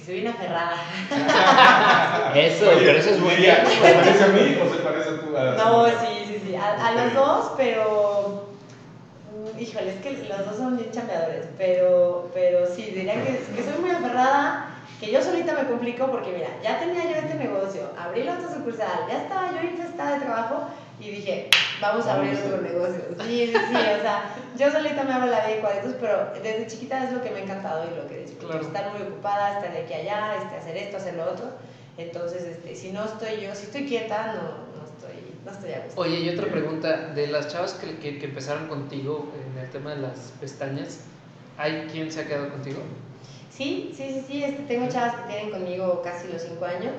Porque soy una aferrada. Eso, Oye, pero eso es muy bien. ¿Se parece a mí o se parece a tu a la No, sí, sí, sí, a, a los dos, pero. mm, Híjole, es que los dos son bien chambeadores, pero, pero sí, diría que, que soy muy aferrada, que yo solita me complico porque mira, ya tenía yo este negocio, abrí la otra sucursal, ya estaba yo infestada de trabajo y dije, vamos a abrir otro negocio. Sí, sí, sí, o sea, yo solita me hago la vida de cuadritos, pero desde chiquita es lo que me ha encantado y lo que disfruto. Claro. Estar muy ocupada, estar de aquí a allá, este, hacer esto, hacer lo otro. Entonces, este, si no estoy yo, si estoy quieta, no, no, estoy, no estoy a gusto. Oye, y otra pregunta, de las chavas que, que, que empezaron contigo en el tema de las pestañas, ¿hay quien se ha quedado contigo? Sí, sí, sí, sí, este, tengo chavas que tienen conmigo casi los cinco años.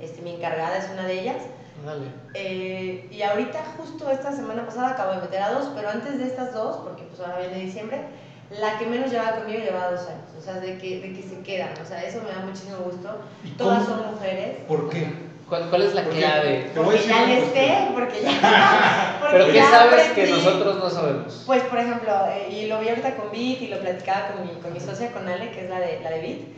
Este, mi encargada es una de ellas. Dale. Eh, y ahorita, justo esta semana pasada, acabo de meter a dos, pero antes de estas dos, porque pues ahora viene diciembre, la que menos llevaba conmigo llevaba dos años. O sea, de que, de que se quedan. O sea, eso me da muchísimo gusto. ¿Y Todas cómo? son mujeres. ¿Por qué? ¿Cuál, cuál es la clave? Porque ya cosa. sé, porque ya. porque Pero ¿qué ya sabes que aprendí. nosotros no sabemos? Pues, por ejemplo, eh, y lo vi ahorita con Bit y lo platicaba con mi, con mi socia, con Ale, que es la de, la de Bit,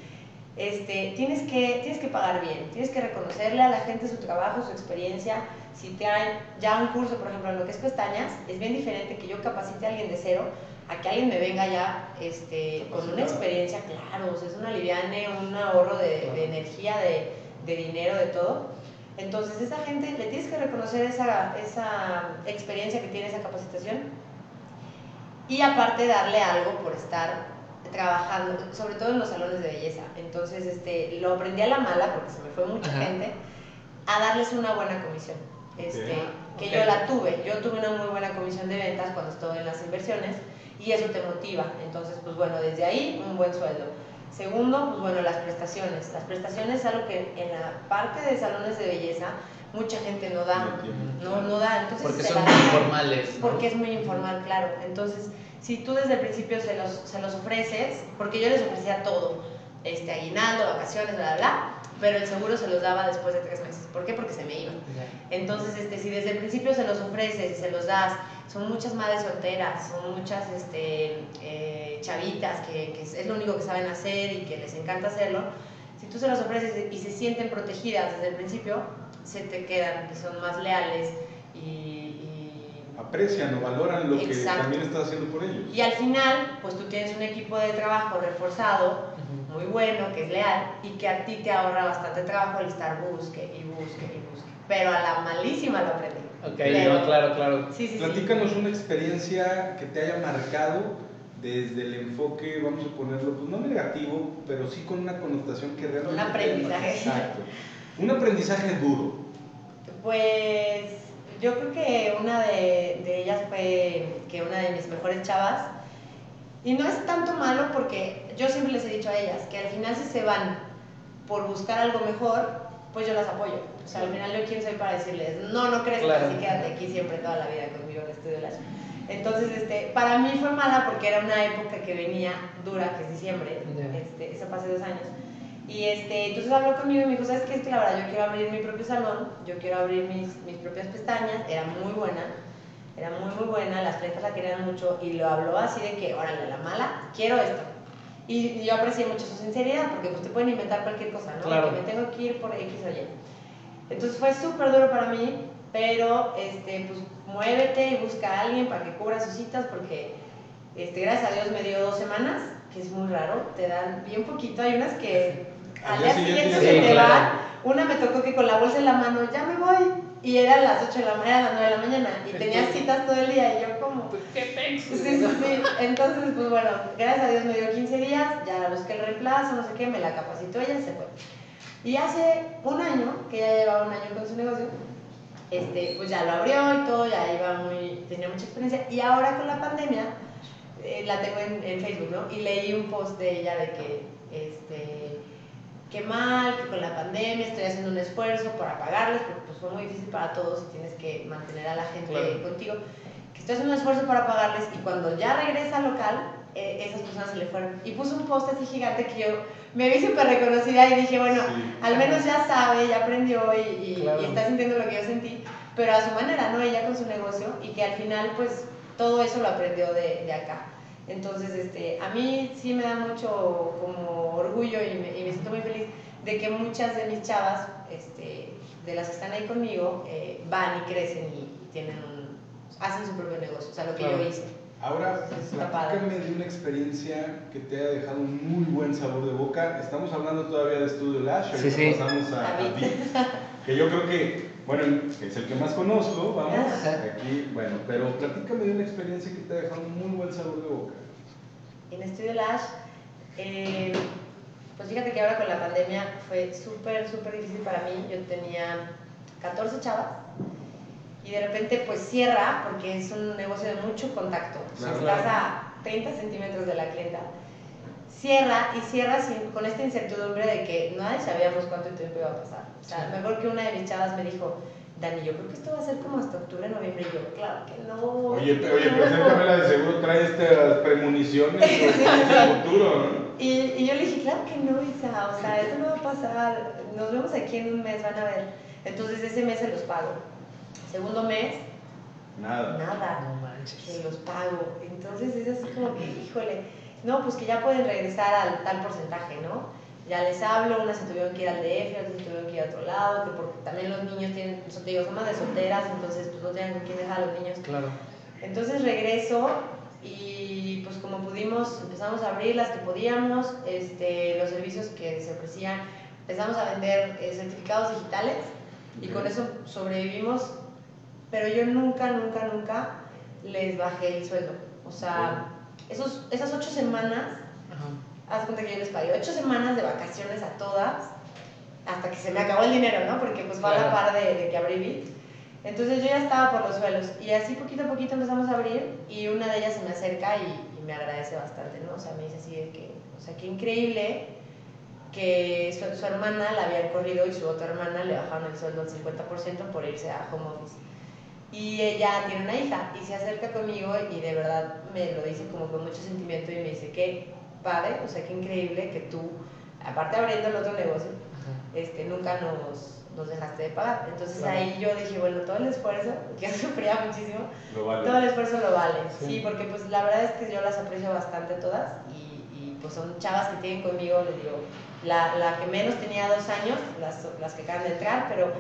este, tienes, que, tienes que pagar bien, tienes que reconocerle a la gente su trabajo, su experiencia. Si te hay ya un curso, por ejemplo, en lo que es pestañas, es bien diferente que yo capacite a alguien de cero a que alguien me venga ya este, con una experiencia, claro, o sea, es una liviane, un ahorro de, de energía, de, de dinero, de todo. Entonces, esa gente le tienes que reconocer esa, esa experiencia que tiene, esa capacitación, y aparte darle algo por estar trabajando, sobre todo en los salones de belleza. Entonces, este, lo aprendí a la mala, porque se me fue mucha Ajá. gente, a darles una buena comisión. Este, Ok. Que Ok. yo la tuve. Yo tuve una muy buena comisión de ventas cuando estuve en las inversiones y eso te motiva. Entonces, pues bueno, desde ahí un buen sueldo. Segundo, pues bueno, las prestaciones. Las prestaciones es algo que en la parte de salones de belleza mucha gente no da. No. No, no da. Entonces, Porque son la dan. informales. ¿no? Porque es muy informal, claro. Entonces, si tú desde el principio se los, se los ofreces, porque yo les ofrecía todo, este, aguinaldo, vacaciones, bla, bla, bla, pero el seguro se los daba después de tres meses. ¿Por qué? Porque se me iban. Entonces, este, si desde el principio se los ofreces y se los das, son muchas madres solteras, son muchas este, eh, chavitas que, que es lo único que saben hacer y que les encanta hacerlo. Si tú se los ofreces y se sienten protegidas desde el principio, se te quedan son más leales y Aprecian o valoran lo que Exacto. también estás haciendo por ellos. y al final, pues tú tienes un equipo de trabajo reforzado, muy bueno, que es leal y que a ti te ahorra bastante trabajo el estar busque y busque y busque. Pero a la malísima lo aprendí. Ok, Pero- no, claro, claro. Sí, sí, sí. Platícanos una experiencia que te haya marcado desde el enfoque, vamos a ponerlo, pues no negativo, pero sí con una connotación que realmente... Un aprendizaje. Exacto. Un aprendizaje duro. Pues yo creo que una de, de ellas fue que una de mis mejores chavas, y no es tanto malo porque yo siempre les he dicho a ellas que al final si se van por buscar algo mejor, pues yo las apoyo. O sea, al final yo quién soy para decirles, no, no crees Claro. así quédate aquí siempre toda la vida conmigo en Estudio Lash. Entonces, este, para mí fue mala porque era una época que venía dura, que es diciembre, Ya. este, eso fue hace dos años. Y este, entonces habló conmigo y me dijo, ¿sabes qué? Es que la verdad yo quiero abrir mi propio salón, yo quiero abrir mis, mis propias pestañas, era muy buena, era muy muy buena, las clientes la querían mucho y lo habló así de que, órale, la mala, quiero esto. Y, y yo aprecié mucho su sinceridad porque pues te pueden inventar cualquier cosa, ¿no? Claro. Que me tengo que ir por X o Y. Entonces fue súper duro para mí, pero este, pues muévete y busca a alguien para que cubra sus citas porque este, gracias a Dios me dio dos semanas, que es muy raro, te dan bien poquito, hay unas que al día siguiente se te van. van, una me tocó que con la bolsa en la mano, ya me voy, y eran las 8 de la mañana, las 9 de la mañana, y tenía citas todo el día, y yo como... ¿Qué Sí, sí, sí. Entonces, pues bueno, gracias a Dios me dio 15 días, ya busqué el reemplazo, no sé qué, me la capacitó ella se fue. Y hace un año, que ya llevaba un año con su negocio, este, pues ya lo abrió y todo, ya iba muy, tenía mucha experiencia. Y ahora con la pandemia, eh, la tengo en, en Facebook, ¿no? Y leí un post de ella de que, este, qué mal, que con la pandemia estoy haciendo un esfuerzo para pagarles, porque pues fue muy difícil para todos y tienes que mantener a la gente Claro. contigo. Que estoy haciendo un esfuerzo para pagarles y cuando ya regresa al local, eh, esas personas se le fueron. Y puso un post así gigante que yo me vi súper reconocida y dije, bueno, Sí. al menos ya sabe, ya aprendió y, y- Claro. y está sintiendo lo que yo sentí, pero a su manera, ¿no? Ella con su negocio y que al final, pues, todo eso lo aprendió de, de acá. Entonces, este, a mí sí me da mucho como orgullo y me, y me siento muy feliz de que muchas de mis chavas, este, de las que están ahí conmigo, eh, van y crecen y tienen un, hacen su propio negocio, o sea, lo que Claro. yo hice. Ahora, Está padre. platícame de una experiencia que te haya dejado un muy buen sabor de boca. Estamos hablando todavía de Studio Lash, Sí, sí. pasamos a, a A Beat. Beat, que yo creo que, Bueno, es el que más conozco, vamos, aquí, bueno, pero platícame de una experiencia que te ha dejado un muy buen sabor de boca. En Estudio Lash, eh, pues fíjate que ahora con la pandemia fue súper, súper difícil para mí. Yo tenía 14 chavas y de repente pues cierra porque es un negocio de mucho contacto. Claro. Estás a 30 centímetros de la clienta. Cierra y cierra sin- con esta incertidumbre de que nadie sabíamos cuánto tiempo iba a pasar. O sea, mejor que una de mis chavas me dijo, Dani, yo creo que esto va a ser como hasta octubre, noviembre. Y yo, claro que no. Oye, pe- oye, preséntamela de seguro trae estas premoniciones Sí, o sí, el sí. futuro, ¿no? Y, y yo le dije, claro que no, Isa, o sea, eso no va a pasar, nos vemos aquí en un mes, van a ver. Entonces ese mes se los pago. Segundo mes, Nada. nada, No manches. se los pago. Entonces es así como que, híjole, no, pues que ya pueden regresar al tal porcentaje, ¿no? Ya les hablo, unas se tuvieron que ir al DF, otras se tuvieron que ir a otro lado, que porque también los niños tienen, son, digo, son madres solteras, entonces pues no tienen con quién dejar a los niños. Claro. Entonces regreso y pues como pudimos empezamos a abrir las que podíamos, este, los servicios que se ofrecían, empezamos a vender eh, certificados digitales y con eso sobrevivimos, pero yo nunca, nunca, nunca les bajé el sueldo. O sea, esos, esas ocho semanas, Ajá. haz cuenta que yo les pagué ocho semanas de vacaciones a todas hasta que se me acabó el dinero, ¿no? Porque pues fue a la par de, de que abrí Bit. Entonces yo ya estaba por los suelos y así poquito a poquito empezamos a abrir y una de ellas se me acerca y, y me agradece bastante, ¿no? O sea, me dice así de que, o sea, qué increíble que su, su hermana la habían corrido y su otra hermana le bajaron el sueldo al 50% por irse a home office. Y ella tiene una hija y se acerca conmigo y de verdad me lo dice como con mucho sentimiento y me dice que padre, o sea, qué increíble que tú, aparte abriendo el otro negocio, Ajá. este, nunca nos, nos dejaste de pagar. Entonces Claro. ahí yo dije, bueno, todo el esfuerzo, que yo sufría muchísimo, Lo vale. todo el esfuerzo lo vale. Sí. Sí. porque pues la verdad es que yo las aprecio bastante todas y, y, pues son chavas que tienen conmigo, les digo, la, la que menos tenía dos años, las, las que acaban de entrar, pero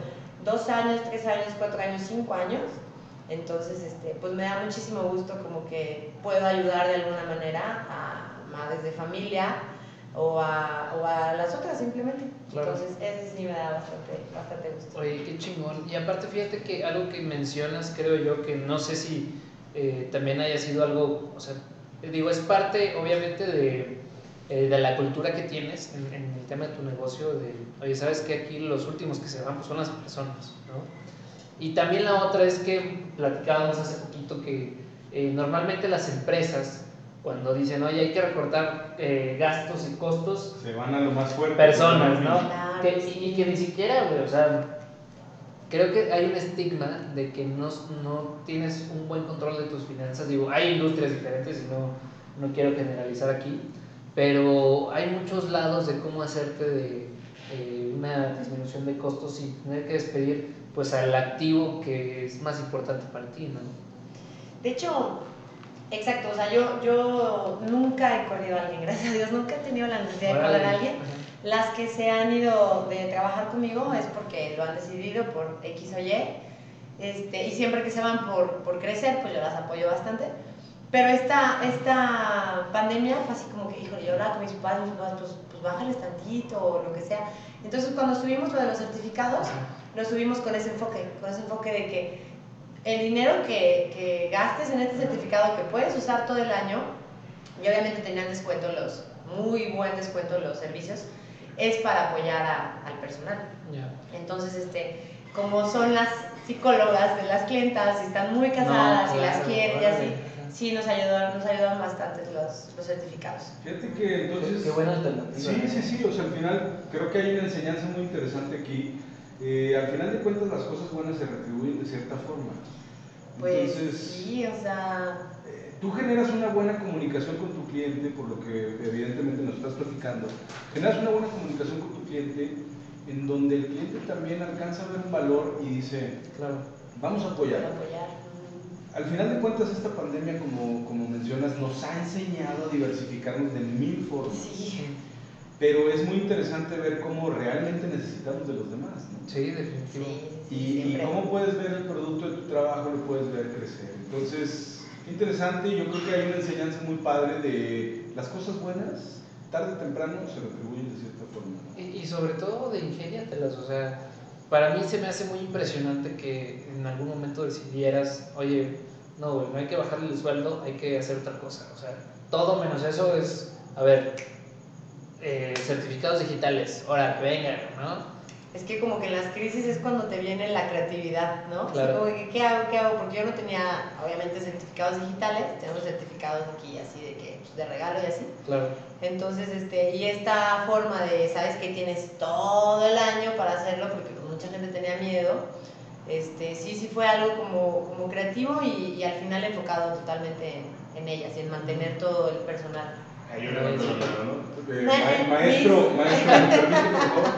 dos años, tres años, cuatro años, cinco años. Entonces, este, pues me da muchísimo gusto como que puedo ayudar de alguna manera a madres de familia o a, o a las otras simplemente. Claro. Entonces, ese sí me da bastante, bastante gusto. Oye, qué chingón. Y aparte, fíjate que algo que mencionas, creo yo, que no sé si eh, también haya sido algo, o sea, digo, es parte, obviamente, de, eh, de la cultura que tienes en, en el tema de tu negocio, de, oye, sabes que aquí los últimos que se van pues, son las personas, ¿no? Y también la otra es que platicábamos hace poquito que eh, normalmente las empresas, cuando dicen, oye, hay que recortar eh, gastos y costos, Se van a lo más fuerte. personas, ¿no? Claro, Que- sí. Y que ni siquiera, güey, o sea, creo que hay un estigma de que no, no tienes un buen control de tus finanzas. Digo, hay industrias diferentes y no, no quiero generalizar aquí, pero hay muchos lados de cómo hacerte de una disminución de costos y tener que despedir pues al activo que es más importante para ti, ¿no? De hecho, exacto, o sea, yo, yo nunca he corrido a alguien, gracias a Dios, nunca he tenido la necesidad de correr a alguien. Ajá. Las que se han ido de trabajar conmigo es porque lo han decidido por X o Y. Este, y siempre que se van por, por crecer, pues yo las apoyo bastante. Pero esta, esta pandemia fue así como que, híjole, yo hablaba con mis papás, mis papás, pues, pues bájales tantito o lo que sea. Entonces, cuando subimos lo de los certificados, lo subimos con ese enfoque, con ese enfoque de que el dinero que, que gastes en este certificado que puedes usar todo el año, y obviamente tenían descuento los, muy buen descuento los servicios, es para apoyar a- al personal. Ya. Entonces, este, como son las psicólogas de las clientas y están muy casadas No, y las claro, quieren y así, ajá. Sí nos ayudaron, nos ayudaron bastante los, los certificados. Fíjate que entonces. Qué buena alternativa, Sí, ¿no? sí, sí. O sea, al final creo que hay una enseñanza muy interesante aquí. Eh, al final de cuentas, las cosas buenas se retribuyen de cierta forma. Pues Entonces, sí, o sea, eh, tú generas una buena comunicación con tu cliente, por lo que evidentemente nos estás platicando. Generas una buena comunicación con tu cliente en donde el cliente también alcanza a ver un valor y dice, Claro. vamos a apoyar. apoyar. Al final de cuentas, esta pandemia, como, como mencionas, nos ha enseñado a diversificarnos de mil formas. Sí. Pero es muy interesante ver cómo realmente necesitamos de los demás. ¿no? Sí, definitivo. Sí, Y, y cómo puedes ver el producto de tu trabajo, lo puedes ver crecer. Entonces, qué interesante. Yo creo que hay una enseñanza muy padre de las cosas buenas, tarde o temprano se retribuyen de cierta forma. ¿no? Y, y sobre todo de ingéniatelas, o sea, para mí se me hace muy impresionante que en algún momento decidieras, oye, no, güey, no hay que bajarle el sueldo, hay que hacer otra cosa. O sea, todo menos eso es, a ver, eh, certificados digitales, ahora, venga, ¿no? Es que como que en las crisis es cuando te viene la creatividad, ¿no? Claro. Como que, ¿qué hago? ¿Qué hago? Porque yo no tenía, obviamente, certificados digitales, tenemos certificados aquí así de que, pues, de regalo y así. Claro. Entonces, este, y esta forma de, sabes que tienes todo el año para hacerlo, porque mucha gente tenía miedo, este, sí, sí fue algo como, como creativo y, y al final enfocado totalmente en, en ellas y en mantener todo el personal. Hay una pregunta, ¿no? Eh, Ma- ma- maestro, maestro, ¿me permite, por favor?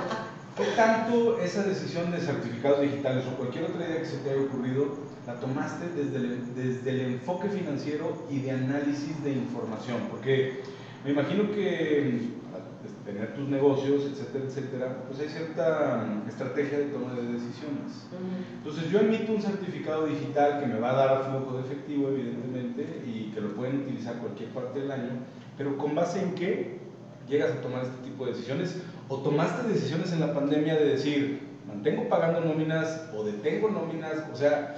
¿Qué tanto esa decisión de certificados digitales o cualquier otra idea que se te haya ocurrido la tomaste desde el, desde el enfoque financiero y de análisis de información? Porque me imagino que tener tus negocios, etcétera, etcétera, pues hay cierta estrategia de toma de decisiones. Entonces yo emito un certificado digital que me va a dar flujo de efectivo, evidentemente, y que lo pueden utilizar cualquier parte del año, pero ¿con base en qué llegas a tomar este tipo de decisiones? ¿O tomaste decisiones en la pandemia de decir, mantengo pagando nóminas o detengo nóminas? O sea,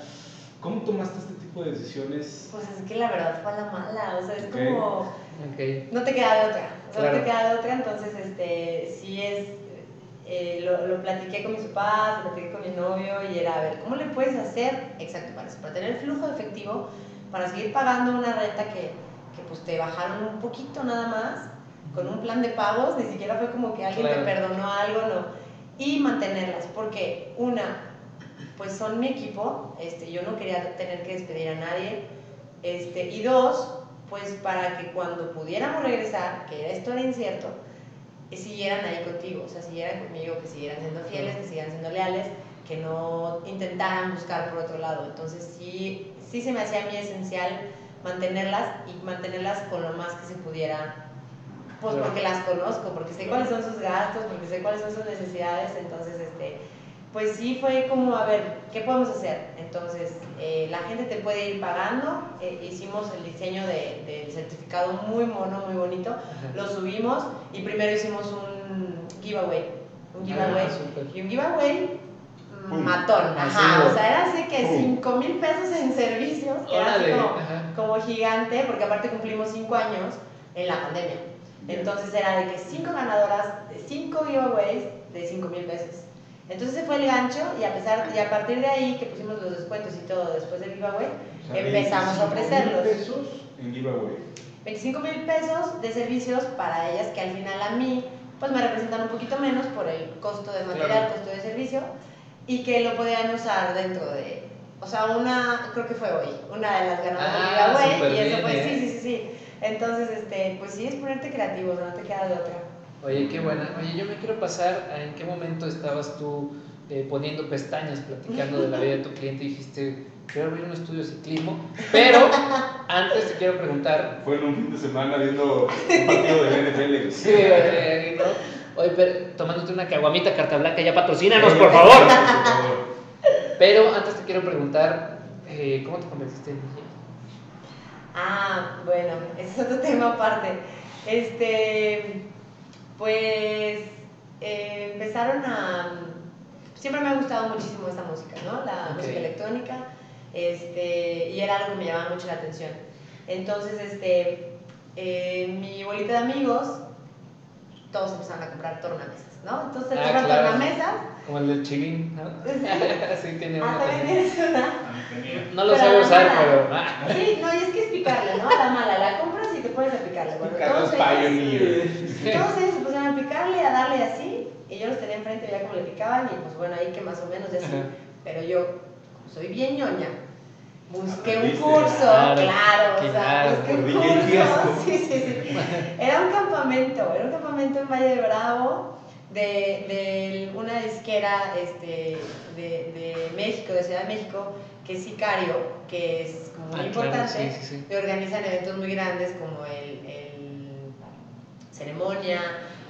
¿cómo tomaste este tipo de decisiones? Pues es que la verdad fue a la mala, o sea, es Ok. como... Ok. No te queda de otra, Claro. no te queda de otra, entonces este, sí es, eh, lo, lo platiqué con mis papás, lo platiqué con mi novio y era, a ver, ¿cómo le puedes hacer? Exacto, para eso, para tener flujo de efectivo, para seguir pagando una renta que, que pues te bajaron un poquito nada más, con un plan de pagos, ni siquiera fue como que alguien Claro. te perdonó algo, no, y mantenerlas, porque una, pues son mi equipo, este, yo no quería tener que despedir a nadie, este, y dos, pues para que cuando pudiéramos regresar, que esto era incierto, eh, siguieran ahí contigo, o sea, siguieran conmigo, que siguieran siendo fieles, que siguieran siendo leales, que no intentaran buscar por otro lado. Entonces sí, sí se me hacía a mí esencial mantenerlas y mantenerlas con lo más que se pudiera, pues Claro. porque las conozco, porque sé cuáles son sus gastos, porque sé cuáles son sus necesidades, entonces este, pues sí fue como, a ver, ¿qué podemos hacer? Entonces, eh, la gente te puede ir pagando, eh, hicimos el diseño de- del certificado muy mono, muy bonito, lo subimos y primero hicimos un giveaway, un giveaway, Ah, súper. y un giveaway Pum. matón, ajá, o sea, era así que Pum. 5 mil pesos en servicios, que era así como, gigante, porque aparte cumplimos 5 años en la pandemia. Entonces era de que 5 ganadoras de 5 giveaways de 5 mil pesos. Entonces ese fue el gancho y a, pesar, y a partir de ahí que pusimos los descuentos y todo después del giveaway, O sea, empezamos a 25,000 ofrecerlos. pesos en giveaway. 25 mil pesos de servicios para ellas que al final a mí pues me representan un poquito menos por el costo de material, Claro. costo de servicio y que lo podían usar dentro de, o sea, una, creo que fue hoy, una de las ganadoras Ah, del giveaway y eso pues ¿eh? sí, sí, sí, sí. Entonces, este, pues sí es ponerte creativo, no te queda de otra. Oye, qué buena. Oye, yo me quiero pasar a en qué momento estabas tú eh, poniendo pestañas, platicando de la vida de tu cliente y dijiste, quiero abrir un estudio de ciclismo. Pero antes te quiero preguntar, Fue en un fin de semana viendo un partido de NFL. Sí, eh, ¿no? Oye, pero tomándote una caguamita carta blanca, ya patrocínanos, por favor. Por favor. Pero antes te quiero preguntar, eh, ¿cómo te convertiste en DJ? Ah, bueno, ese es otro tema aparte. Este, pues eh, empezaron a... Siempre me ha gustado muchísimo esta música, ¿no? La música electrónica, este, y era algo que me llamaba mucho la atención. Entonces, este, eh, mi bolita de amigos, todos empezaron a comprar tornamesas, ¿no? Entonces, Ah, compran claro. tornamesas. Como el del chilín, ¿no? sí, tiene Ah, una también también. tienes una. No lo Pero sé usar, mala. pero... ah. Sí, no, y es que es picarle, ¿no? La mala, la compras y te pones a picarle. Bueno, Carlos todos ellos- Pioneer. Todos ellos se pusieron a picarle, a darle así, y yo los tenía enfrente, veía cómo le picaban, y pues bueno, ahí que más o menos así. Ajá. Pero yo, como soy bien ñoña, busqué un Aprendiste. curso, Claro, claro, o sea, claro, busqué un curso. Fiasco. Sí, sí, sí. Era un campamento, era un campamento en Valle de Bravo, de, de una disquera este, de, de México, de Ciudad de México, que es Sicario, que es como muy Ah, claro, importante sí, sí, sí. que organizan eventos muy grandes como el, el ceremonia,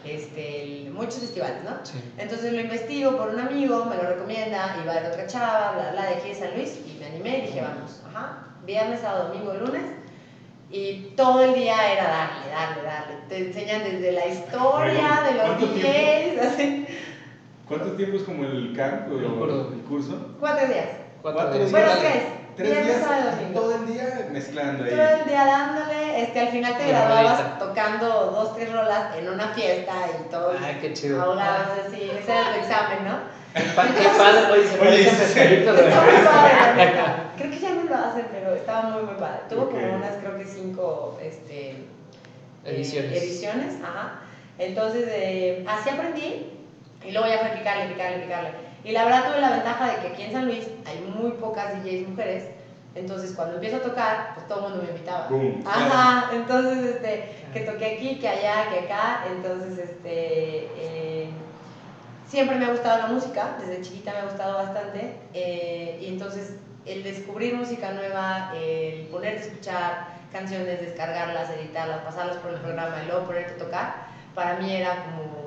este, el- muchos festivales, ¿no? Sí. Entonces lo investigo por un amigo, me lo recomienda, iba haber otra chava, bla, bla, de aquí de San Luis, y me animé y dije, vamos, ajá, viernes, sábado, domingo, lunes, y todo el día era darle, darle, darle. Te enseñan desde la historia de los ¿Cuánto DJs, así. ¿Cuánto tiempo es como el camp o acuerdo. el curso? Cuatro días. Cuatro días. Bueno, tres. Tres días, todo el día mezclando ahí. Todo el día dándole, este, al final te graduabas tocando dos, tres rolas en una fiesta y todos Ay, qué chido. ahogados así, ese era tu examen, ¿no? Qué padre, oye, se parece a. Creo que ya no lo hacen, pero estaba muy, muy padre. Tuvo como unas, creo que cinco, este... eh, Ediciones. ediciones, ajá. Entonces, eh, así aprendí y luego ya fue picarle, picarle, picarle. Y la verdad tuve la ventaja de que aquí en San Luis hay muy pocas DJs mujeres. Entonces, cuando empiezo a tocar, pues todo el mundo me invitaba. Boom. Ajá, entonces, este, que toqué aquí, que allá, que acá. Entonces, este, eh, siempre me ha gustado la música, desde chiquita me ha gustado bastante. eh, y entonces, el descubrir música nueva, el ponerte a escuchar canciones, descargarlas, editarlas, pasarlas por el programa y luego ponerte a tocar, para mí era como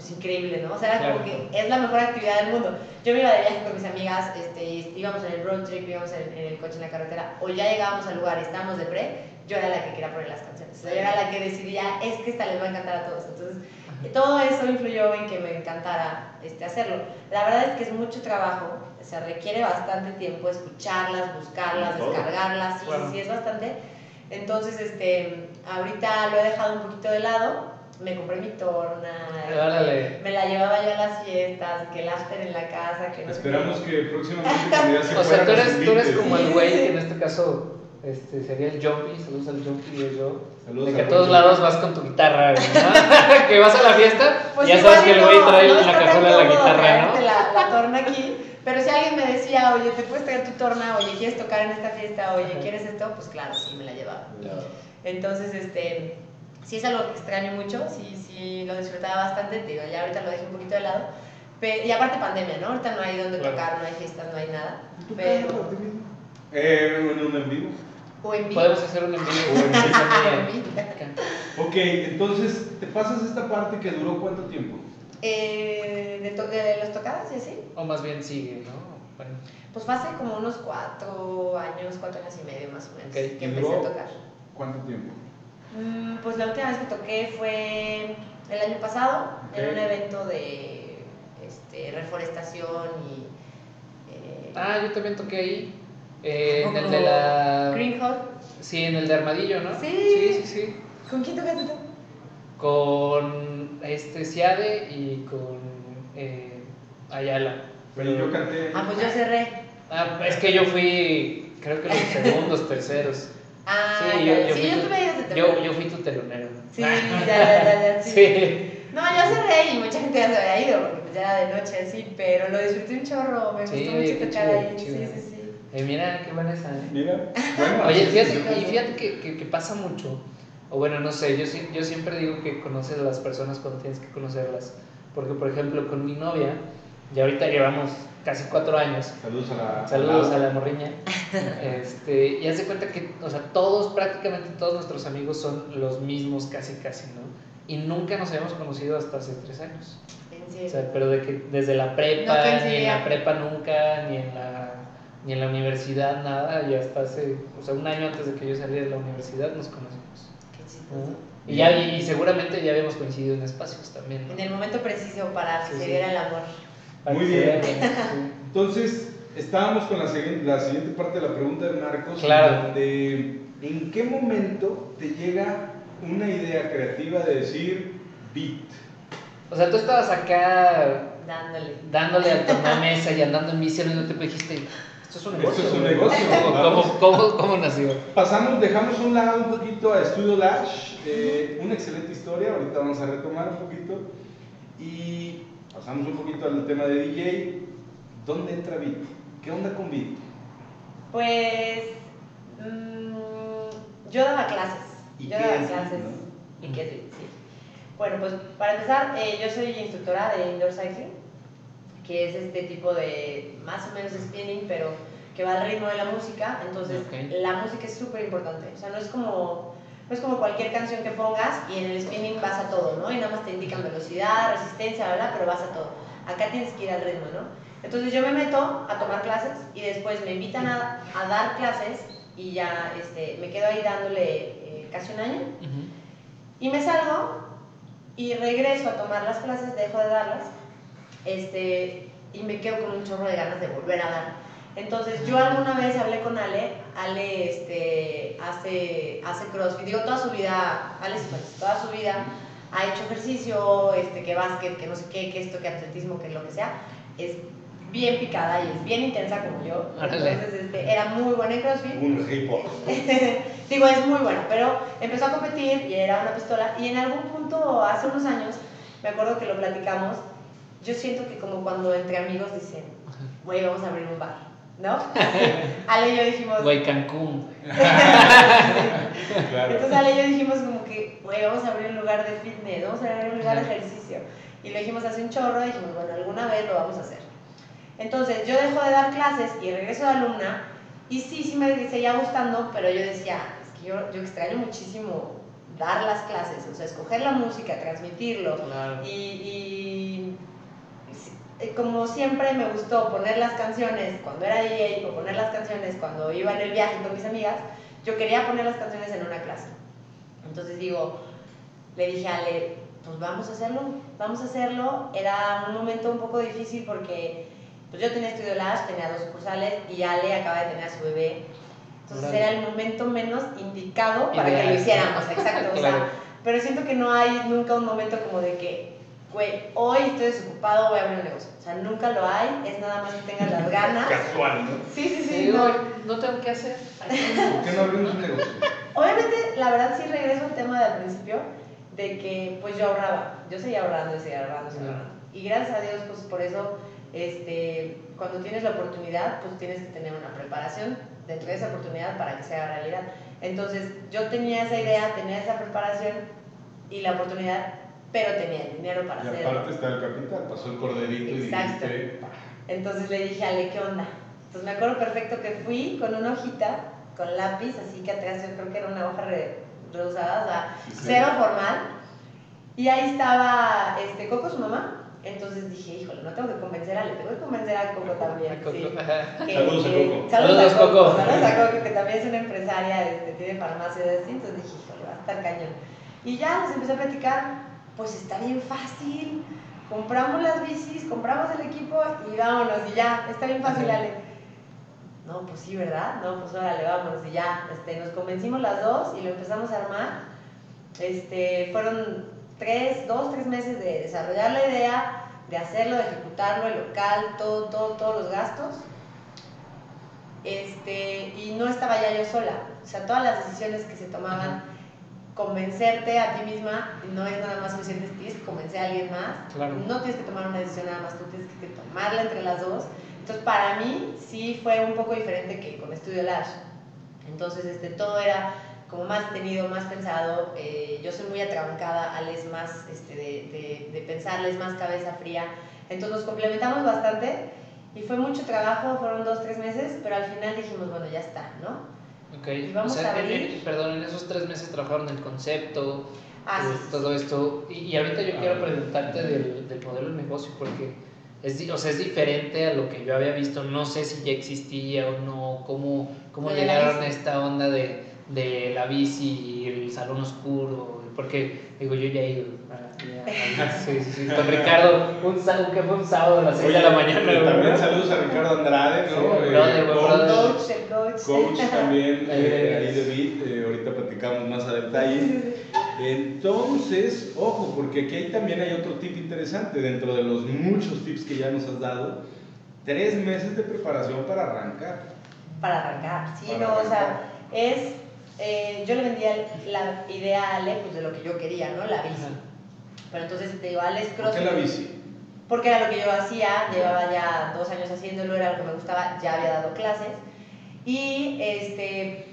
pues increíble, ¿no? O sea, era como Claro. que es la mejor actividad del mundo. Yo me iba de viaje con mis amigas, este, íbamos en el road trip, íbamos en, en el coche en la carretera, o ya llegábamos al lugar y estábamos de pre, yo era la que quería poner las canciones. O sea, yo era la que decidía, es que esta les va a encantar a todos. Entonces, todo eso influyó en que me encantara este, hacerlo. La verdad es que es mucho trabajo, o sea, requiere bastante tiempo escucharlas, buscarlas, Todo. descargarlas, sí, Claro. sí, sí, es bastante. Entonces, este, ahorita lo he dejado un poquito de lado, me compré mi torna, Órale. me la llevaba yo a las fiestas, que el after en la casa, que no sé Esperamos qué. que próximamente cuando ya se O sea, tú eres, tú eres como el güey que en este caso este, sería el Jumpy. Saludos al Jumpy y yo. Saludos De que a todos Jumpy. lados vas con tu guitarra, que vas a la fiesta, Pues ya igual sabes que y el güey trae no en la cajuela la guitarra, ¿no? La, la torna aquí, pero si alguien me decía, oye, ¿te puedes traer tu torna? Oye, ¿quieres tocar en esta fiesta? Oye. ¿quieres esto? Pues claro, sí, me la llevaba. Entonces, este, sí es algo que extraño mucho, sí, sí lo disfrutaba bastante, te digo, ya ahorita lo dejé un poquito de lado. Pe- y aparte pandemia, ¿no? Ahorita no hay donde Claro. tocar, no hay fiestas, no hay nada. ¿Tú Pero, cantas por ti mismo? Eh, en un en vivo. o en vivo. Podemos hacer un envío. En vivo. Ok, entonces te pasas esta parte que duró cuánto tiempo? Eh, de, to- de los tocadas y así. O más bien sigue, ¿no? Bueno, Pues fue hace como unos cuatro años, cuatro años y medio más o menos, Ok, que ¿y empecé a tocar. ¿Cuánto tiempo? Mm, pues la última vez que toqué fue el año pasado, en un evento de este, reforestación y... eh, Ah, yo también toqué ahí. eh, en el de la. Green Hall. Sí, en el de Armadillo, ¿no? Sí. Sí, sí, sí. ¿Con quién tocaste tú? Con este Ciade y con eh, Ayala. Pero yo canté. Ah, pues yo cerré. Ah, es que yo fui, creo que los segundos, terceros. Ah, Sí, yo, yo sí, fui yo tu- yo, yo fui tu telonero. Sí, ya, ya, ya, ya, sí. Sí. No, yo cerré y mucha gente ya se había ido porque pues ya era de noche así, pero lo disfruté un chorro, me Sí, gustó mucho tocar chido, ahí. qué Sí, chido. sí, sí. Eh, mira, qué buena esa, ¿eh? Mira, bueno. Oye, fíjate, y fíjate que, que, que pasa mucho, o bueno, no sé, yo, yo siempre digo que conoces a las personas cuando tienes que conocerlas, porque por ejemplo con mi novia, ya ahorita llevamos casi cuatro años, Saludos a la. saludos a la morriña, este, y haz de cuenta que, o sea, todos, prácticamente todos nuestros amigos son los mismos casi casi, ¿no? Y nunca nos habíamos conocido hasta hace tres años. En O sea, pero de que desde la No prepa, ni en la prepa nunca, ni en la, ni en la universidad, nada, y hasta hace, o sea, un año antes de que yo saliera de la universidad nos conocimos. Qué chistoso. Y, ya, y, y seguramente ya habíamos coincidido en espacios también. ¿no? En el momento preciso para que Sí, se sí. el amor. Muy bien. Entonces, estábamos con la siguiente, la siguiente parte de la pregunta de Marcos. Claro. Donde, ¿en qué momento te llega una idea creativa de decir beat? O sea, tú estabas acá Dándole. dándole al tornamesa y andando en bici al mismo tiempo dijiste, esto es un Esto negocio. es un güey". negocio, ¿Cómo, cómo, cómo, nació? Pasamos, dejamos un lado un poquito a Studio Lash, eh, una excelente historia, ahorita vamos a retomar un poquito. Y pasamos un poquito al tema de DJ. ¿Dónde entra Beat? ¿Qué onda con Beat? Pues mm, yo daba clases. ¿Y yo qué daba es, clases. no? ¿Y qué es? Sí. Bueno, pues para empezar, eh, yo soy instructora de indoor cycling, que es este tipo de más o menos spinning, pero que va al ritmo de la música. Entonces, la música es súper importante. O sea, no es como no es como cualquier canción que pongas y en el spinning vas a todo, ¿no? Y nada más te indican velocidad, resistencia, bla, bla, pero vas a todo. Acá tienes que ir al ritmo, ¿no? Entonces yo me meto a tomar clases y después me invitan a, a dar clases y ya este, me quedo ahí dándole eh, casi un año y me salgo y regreso a tomar las clases, dejo de darlas este, y me quedo con un chorro de ganas de volver a dar. Entonces yo alguna vez hablé con Ale, Ale este, hace, hace CrossFit, digo toda su vida, Ale toda su vida ha hecho ejercicio, este, que básquet, que no sé qué, que esto, que atletismo, que lo que sea, es bien picada y es bien intensa como yo. Entonces este, era muy buena en CrossFit. Un hipo. Digo, es muy bueno, pero empezó a competir y era una pistola. Y en algún punto, hace unos años, me acuerdo que lo platicamos. Yo siento que, como cuando entre amigos dicen, güey, vamos a abrir un bar, ¿no? Ale y yo dijimos, Güey, Cancún. Claro. entonces Ale y yo dijimos, como que, güey, vamos a abrir un lugar de fitness, vamos a abrir un lugar de ejercicio. Y lo dijimos hace un chorro y dijimos, bueno, alguna vez lo vamos a hacer. Entonces yo dejo de dar clases y regreso de alumna. Y sí, sí me seguía gustando, pero yo decía, es que yo, yo extraño muchísimo dar las clases, o sea, escoger la música, transmitirlo. Claro. Y, como siempre me gustó poner las canciones cuando era DJ o poner las canciones cuando iba en el viaje con mis amigas, yo quería poner las canciones en una clase. Entonces digo, le dije a Ale, pues vamos a hacerlo, vamos a hacerlo. Era un momento un poco difícil porque pues yo tenía estudio Lash, tenía dos sucursales y Ale acaba de tener a su bebé. Entonces era el momento menos indicado para que lo hiciéramos, exacto. o sea, Claro. pero siento que no hay nunca un momento como de que, güey, hoy estoy desocupado, voy a abrir un negocio. O sea, nunca lo hay, es nada más que tengas las ganas. Casual, ¿no? Sí, sí, sí. Digo, no. no tengo que hacer. ¿Por qué no abrimos un negocio? Obviamente, la verdad sí regreso al tema del principio, de que pues yo ahorraba, yo seguía ahorrando y seguía ahorrando, seguía ahorrando. Y gracias a Dios, pues por eso, este, cuando tienes la oportunidad, pues tienes que tener una preparación dentro de esa oportunidad para que sea realidad. Entonces, yo tenía esa idea, tenía esa preparación y la oportunidad, pero tenía el dinero para Y hacerlo. aparte está el capital, pasó el corderito y Exacto. dijiste, "Pa". Entonces le dije Ale, ¿qué onda? Entonces me acuerdo perfecto que fui con una hojita, con lápiz, así que atrás yo creo que era una hoja re, reusada, o sea, Sí, sí. cero formal. Y ahí estaba este, Coco, su mamá. Entonces dije, híjole, no tengo que convencer a Ale, tengo que convencer a Coco también. Coco. sí. Que- Saludos a Coco. Saludos, Saludos, a Coco. Coco. Saludos a Coco, que también es una empresaria, este, tiene farmacia de así. Entonces dije, híjole, va a estar cañón. Y ya les empecé a platicar, pues está bien fácil. Compramos las bicis, compramos el equipo y vámonos. Y ya, está bien fácil, Ale. No, pues sí, ¿verdad? No, pues órale, vámonos. Y ya, este, nos convencimos las dos y lo empezamos a armar. Este, fueron tres, dos, tres meses de desarrollar la idea, de hacerlo, de ejecutarlo, el local, todo, todo, todos los gastos. Este, y no estaba ya yo sola. O sea, todas las decisiones que se tomaban, convencerte a ti misma no es nada más suficiente, tienes que convencer a alguien más. Claro. No tienes que tomar una decisión nada más, tú tienes que tomarla entre las dos. Entonces, para mí sí fue un poco diferente que con Estudio Lash. Entonces, este, todo era como más tenido, más pensado. eh, yo soy muy atrabancada, Ale es más este, de, de, de pensarle, es más cabeza fría. Entonces, nos complementamos bastante y fue mucho trabajo, fueron dos, tres meses, pero al final dijimos, bueno, ya está, ¿no? Ok, Y vamos o sea, a en- abrir. en- perdón, en esos tres meses trabajaron el concepto, Ah, eh, sí, todo esto. Y, y ahorita yo Ah, quiero bueno. preguntarte del, del modelo de negocio, porque es, di- o sea, es diferente a lo que yo había visto. No sé si ya existía o no, cómo, cómo llegaron a esta onda de, de la bici y el salón oscuro. Porque, digo, yo ya he ido. ya- sí, sí, sí, con Ricardo, un, sa- un- que fue un sábado a las 6 de la mañana. también saludos a Ricardo Andrade, ¿no? Sí, Eh, brother, coach, brother. Coach, el coach. coach también, Ahí de eh, ahí de Beat, eh, ahorita platicamos más a detalle. Entonces, ojo, porque aquí hay- también hay otro tip interesante dentro de los muchos tips que ya nos has dado. Tres meses de preparación para arrancar. Para arrancar, sí, Para no, o sea, es, eh, yo le vendía la idea a Ale, pues de lo que yo quería, ¿no? La bici. Ajá. Pero entonces te digo, Ale es ¿Por qué la bici? Porque era lo que yo hacía, llevaba ya dos años haciéndolo, era lo que me gustaba, ya había dado clases. Y este,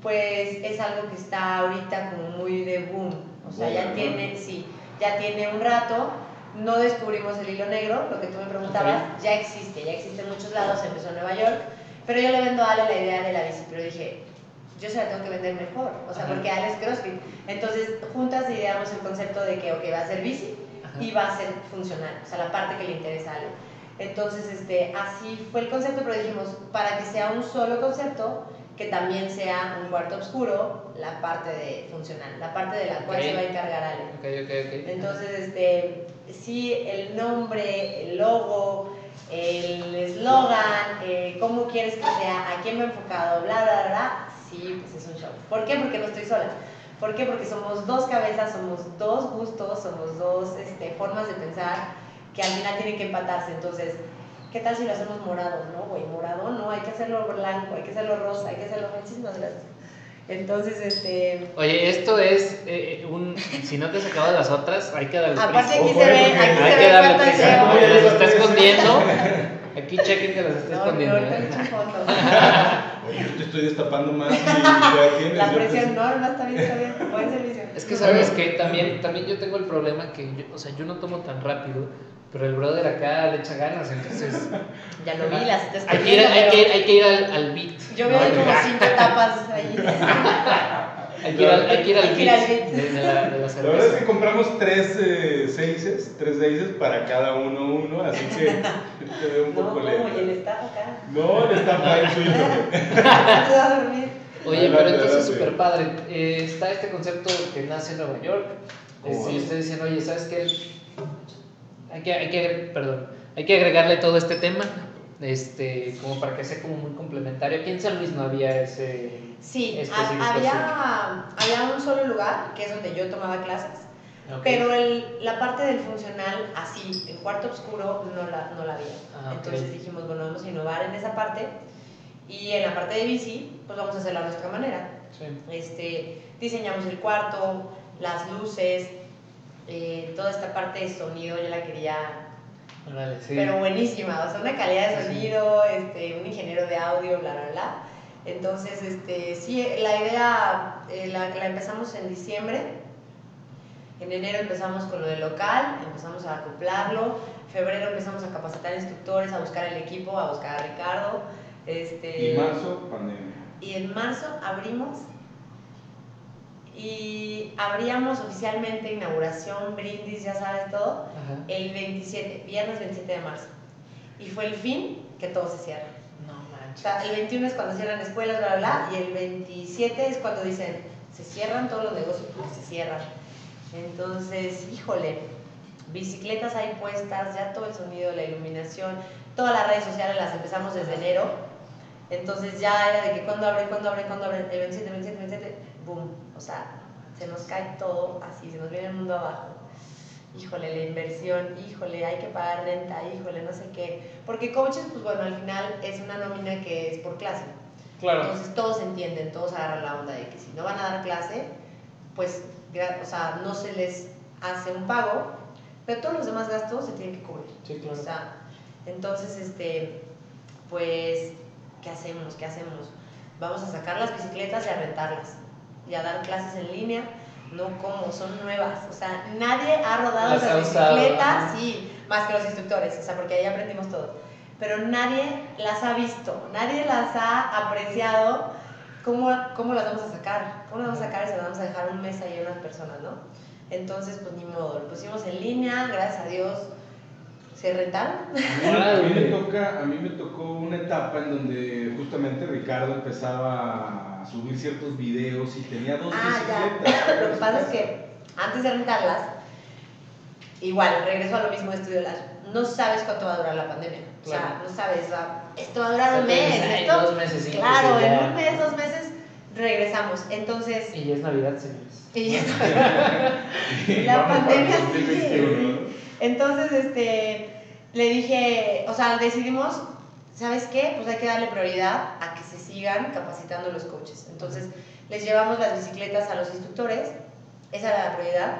pues es algo que está ahorita como muy de boom. O sea, ya tiene, sí, ya tiene un rato. No descubrimos el hilo negro, lo que tú me preguntabas, ya existe, ya existe en muchos lados, empezó en Nueva York. Pero yo le vendo a Ale la idea de la bici, pero dije, yo se la tengo que vender mejor, o sea, Ajá. porque Ale es CrossFit. Entonces, juntas ideamos el concepto de que, ok, va a ser bici, Ajá. y va a ser funcional, o sea, la parte que le interesa a Ale. Entonces, este, así fue el concepto, pero dijimos, para que sea un solo concepto, que también sea un cuarto oscuro, la parte de funcional, la parte de la cual se va a encargar Ale. Ok, ok, ok. Entonces, este, sí, el nombre, el logo, el eslogan, eh, cómo quieres que sea, a quién va enfocado, bla, bla, bla, sí, pues es un show. ¿Por qué? Porque no estoy sola. ¿Por qué? Porque somos dos cabezas, somos dos gustos, somos dos este, formas de pensar que al final tienen que empatarse. Entonces, ¿qué tal si lo hacemos morado? No, güey, morado no, hay que hacerlo blanco, hay que hacerlo rosa, hay que hacerlo... Muchísimas gracias. Entonces, este... Oye, esto es eh, un. Si no te has acabado las otras, hay que darle Aparte prisa. aquí se eh, ve, aquí Hay se que ve darle prisa. Como las está escondiendo. Aquí chequen que las está No, escondiendo. no, ahorita yo te estoy destapando más y. La yo presión, no, no, está bien, está bien. Buen servicio. Es que sabes que también, también yo tengo el problema que, yo, o sea, yo no tomo tan rápido, pero el brother acá le echa ganas, entonces Ya lo vi, las está hay que ir, hay que hay que ir al, al beat. Yo veo ¿no? como cinco tapas ahí. Hay que ir al, hay que ir de, de la, de la La verdad es que compramos tres eh, seises, tres seises para cada uno uno, así que te veo un No, poco como y el lento. staff acá. No, le está mal suyo. Se va a dormir. Oye, pero entonces súper padre. Eh, está este concepto que nace en Nueva York. ¿Cómo Este, y va? ustedes dicen, oye, ¿sabes qué? Hay que, hay que, perdón, hay que agregarle todo este tema, este, como para que sea como muy complementario. Aquí en San Luis no había ese... Sí, había, había un solo lugar, que es donde yo tomaba clases, Ok. pero el, la parte del funcional, así, en cuarto oscuro, no la, no la había. Ah. Entonces dijimos, bueno, vamos a innovar en esa parte y en la parte de bici, pues vamos a hacerla a nuestra manera. Sí. Este, diseñamos el cuarto, las luces, eh, toda esta parte de sonido yo la quería, Sí. pero buenísima, o sea, una calidad de Sí. sonido, este, un ingeniero de audio, bla, bla, bla. Entonces, este, sí, la idea eh, la, la empezamos en diciembre. En enero empezamos con lo del local, empezamos a acoplarlo. Febrero empezamos a capacitar instructores, a buscar el equipo, a buscar a Ricardo. Este, Y marzo, pandemia. y en marzo abrimos y abríamos oficialmente inauguración, brindis, ya sabes todo, Ajá. el 27, viernes 27 de marzo. Y fue el fin que todo se cierra. No O manches. sea, el 21 es cuando cierran escuelas, bla, bla, bla, y el 27 es cuando dicen, se cierran todos los negocios, pues se cierran. Entonces, híjole, bicicletas ahí puestas, ya todo el sonido, la iluminación, todas las redes sociales las empezamos desde enero. Entonces ya era de que cuando abre, cuando abre, cuando abre, el 27, 27, 27, boom. O sea, se nos cae todo así, se nos viene el mundo abajo. Híjole, la inversión, híjole, hay que pagar renta, híjole, no sé qué. Porque coaches, pues bueno, al final es una nómina que es por clase. Claro. Entonces todos entienden, todos agarran la onda de que si no van a dar clase, pues, o sea, no se les hace un pago, pero todos los demás gastos se tienen que cubrir. Sí, claro. O sea, entonces, este, pues, ¿qué hacemos? ¿Qué hacemos? Vamos a sacar las bicicletas y a rentarlas y a dar clases en línea. No como, son nuevas. O sea, nadie ha rodado Las esas bicicletas, sí, más que los instructores, o sea, porque ahí aprendimos todo. Pero nadie las ha visto, nadie las ha apreciado. ¿Cómo, cómo las vamos a sacar? ¿Cómo las vamos a sacar y se las vamos a dejar un mes ahí a unas personas, no? Entonces, pues ni modo, lo pusimos en línea, gracias a Dios se rentaron. A mí, a mí me toca, a mí me tocó una etapa en donde justamente Ricardo empezaba a subir ciertos videos y tenía dos Ah, bicicletas. ya. Lo que pasa es que antes de rentarlas, igual, regreso a lo mismo de Estudio Lash, no sabes cuánto va a durar la pandemia. O sea, no sabes, sea, esto va a durar un O sea, tú mes. dices, "Ay, esto- dos meses, sí, claro, en ya". un mes, dos meses, regresamos. Entonces, Y ya es Navidad, señores. y ya Y La vamos para pandemia 2021, Entonces, este, le dije, o sea, decidimos, ¿sabes qué? Pues hay que darle prioridad a que se sigan capacitando los coaches. Entonces, les llevamos las bicicletas a los instructores, esa era la prioridad,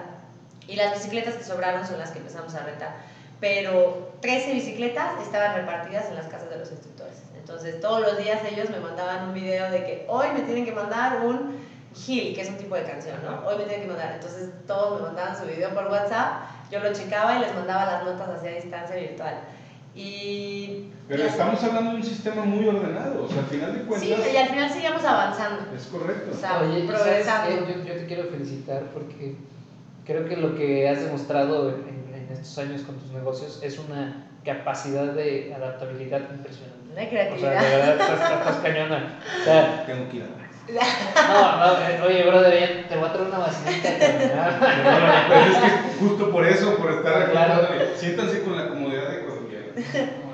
y las bicicletas que sobraron son las que empezamos a rentar. Pero 13 bicicletas estaban repartidas en las casas de los instructores. Entonces, todos los días ellos me mandaban un video de que hoy me tienen que mandar un Hill, que es un tipo de canción, ¿no? Hoy me tienen que mandar. Entonces, todos me mandaban su video por WhatsApp, yo lo checaba y les mandaba las notas hacia distancia virtual. Y. Pero estamos hablando de un sistema muy ordenado, o sea, al final de Sí, cuentas y al final seguíamos avanzando. es correcto. O sea, Oye, ¿y ¿sabes progresando. Yo, yo te quiero felicitar porque creo que lo que has demostrado en, en estos años con tus negocios es una capacidad de adaptabilidad impresionante. Una O sea, creatividad. de verdad estás, estás cañona. O sea, Tengo que ir a no, no, eh, oye, brother, ya te voy a traer una vacinita. Perdóname, pero es que justo por eso, por estar aquí, Claro. siéntanse con la comodidad.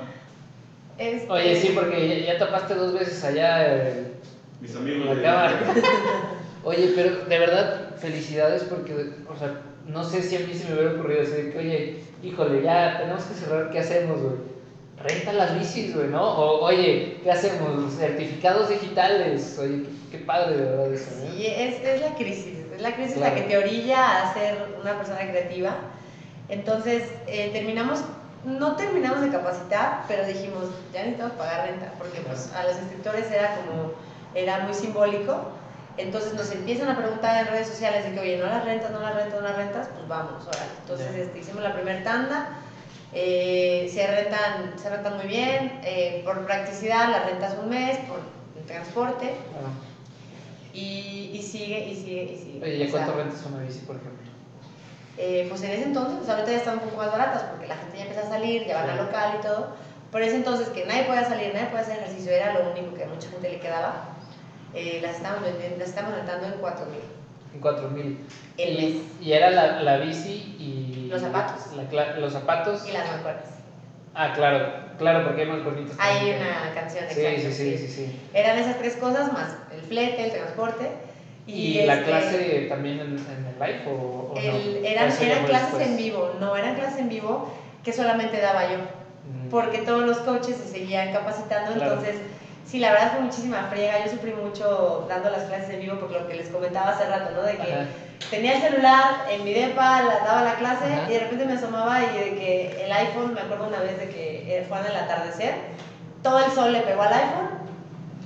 Este, Oye, sí, porque ya, ya tapaste dos veces allá eh, Mis amigos la de-. Oye, pero de verdad, felicidades porque, o sea, no sé si a mí se me hubiera ocurrido así de que, oye, híjole, ya tenemos que cerrar, ¿qué hacemos, güey? Renta las bicis, güey, ¿no? O, oye, ¿qué hacemos? Certificados digitales. Oye, qué, qué padre, de verdad, eso, ¿no? Sí, es, es la crisis, es la crisis Claro. la que te orilla a ser una persona creativa. Entonces, eh, terminamos, no terminamos de capacitar, pero dijimos, ya necesitamos pagar renta, porque pues, a los instructores era como, era muy simbólico. Entonces nos empiezan a preguntar en redes sociales de que, oye, no las rentas, no las rentas, no las rentas, pues vamos, órale. Entonces este, hicimos la primera tanda, eh, se, rentan, se rentan muy bien, eh, por practicidad las rentas un mes, por transporte, Ah. y, y sigue, y sigue, y sigue. Oye, ¿y sea, cuánto rentas una bici, por ejemplo? Eh, pues en ese entonces, pues ahorita ya están un poco más baratas porque la gente ya empieza a salir, ya van al Sí. local y todo. Pero ese entonces que nadie podía salir, nadie podía hacer ejercicio, era lo único que a mucha gente le quedaba. Eh, las estamos vendiendo, las estamos rentando en 4 mil. En 4 mil. El mes. y era la, la bici y. Los zapatos. la los zapatos. Y las mancuernas. Ah, claro, claro, porque hay más bonitas. Hay una canción Sí, exacto, sí, sí, sí, sí. Eran esas tres cosas más el flete, el transporte. ¿Y, Y, la este, clase también en, en el live o, o el- no? eran, eran clases después. en vivo, no, eran clases en vivo que solamente daba yo. Mm. porque todos los coaches se seguían capacitando, Claro. entonces sí, la verdad fue muchísima friega, yo sufrí mucho dando las clases en vivo, porque lo que les comentaba hace rato, ¿no? De que Ajá. tenía el celular en mi depa, la- daba la clase Ajá. y de repente me asomaba y de que el iPhone, me acuerdo una vez de que eh, fue en el atardecer, todo el sol le pegó al iPhone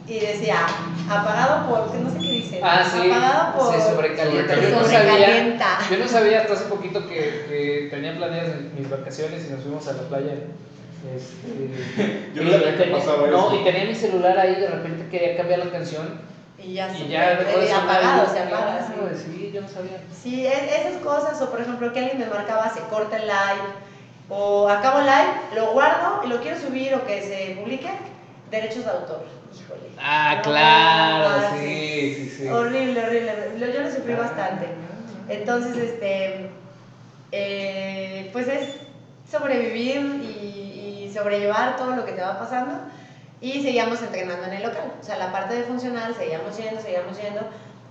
y decía, apagado por, que no sé qué dice, Ah, sí, apagado por... se sobrecalienta. Yo no sabía, yo no sabía hasta hace poquito que, que tenía planeadas mis vacaciones y nos fuimos a la playa. Este, Yo no y sabía que tenía- pasaba no, eso. y tenía mi celular ahí, de repente quería cambiar la canción Y ya, y se- ya eh, apagado, se apaga, "Ah, sí. Sí, yo no sabía. Sí, es- esas cosas, o por ejemplo que alguien me marcaba, se corta el live, o acabo el live, lo guardo y lo quiero subir o que se publique, derechos de autor. Ah, claro, ah, sí, sí, sí. Horrible, horrible. Lo- Yo lo sufrí Ah. bastante. Entonces, este, eh, pues es sobrevivir y, y sobrellevar todo lo que te va pasando. Y seguíamos entrenando en el local. O sea, la parte de funcional, seguíamos yendo, seguíamos yendo.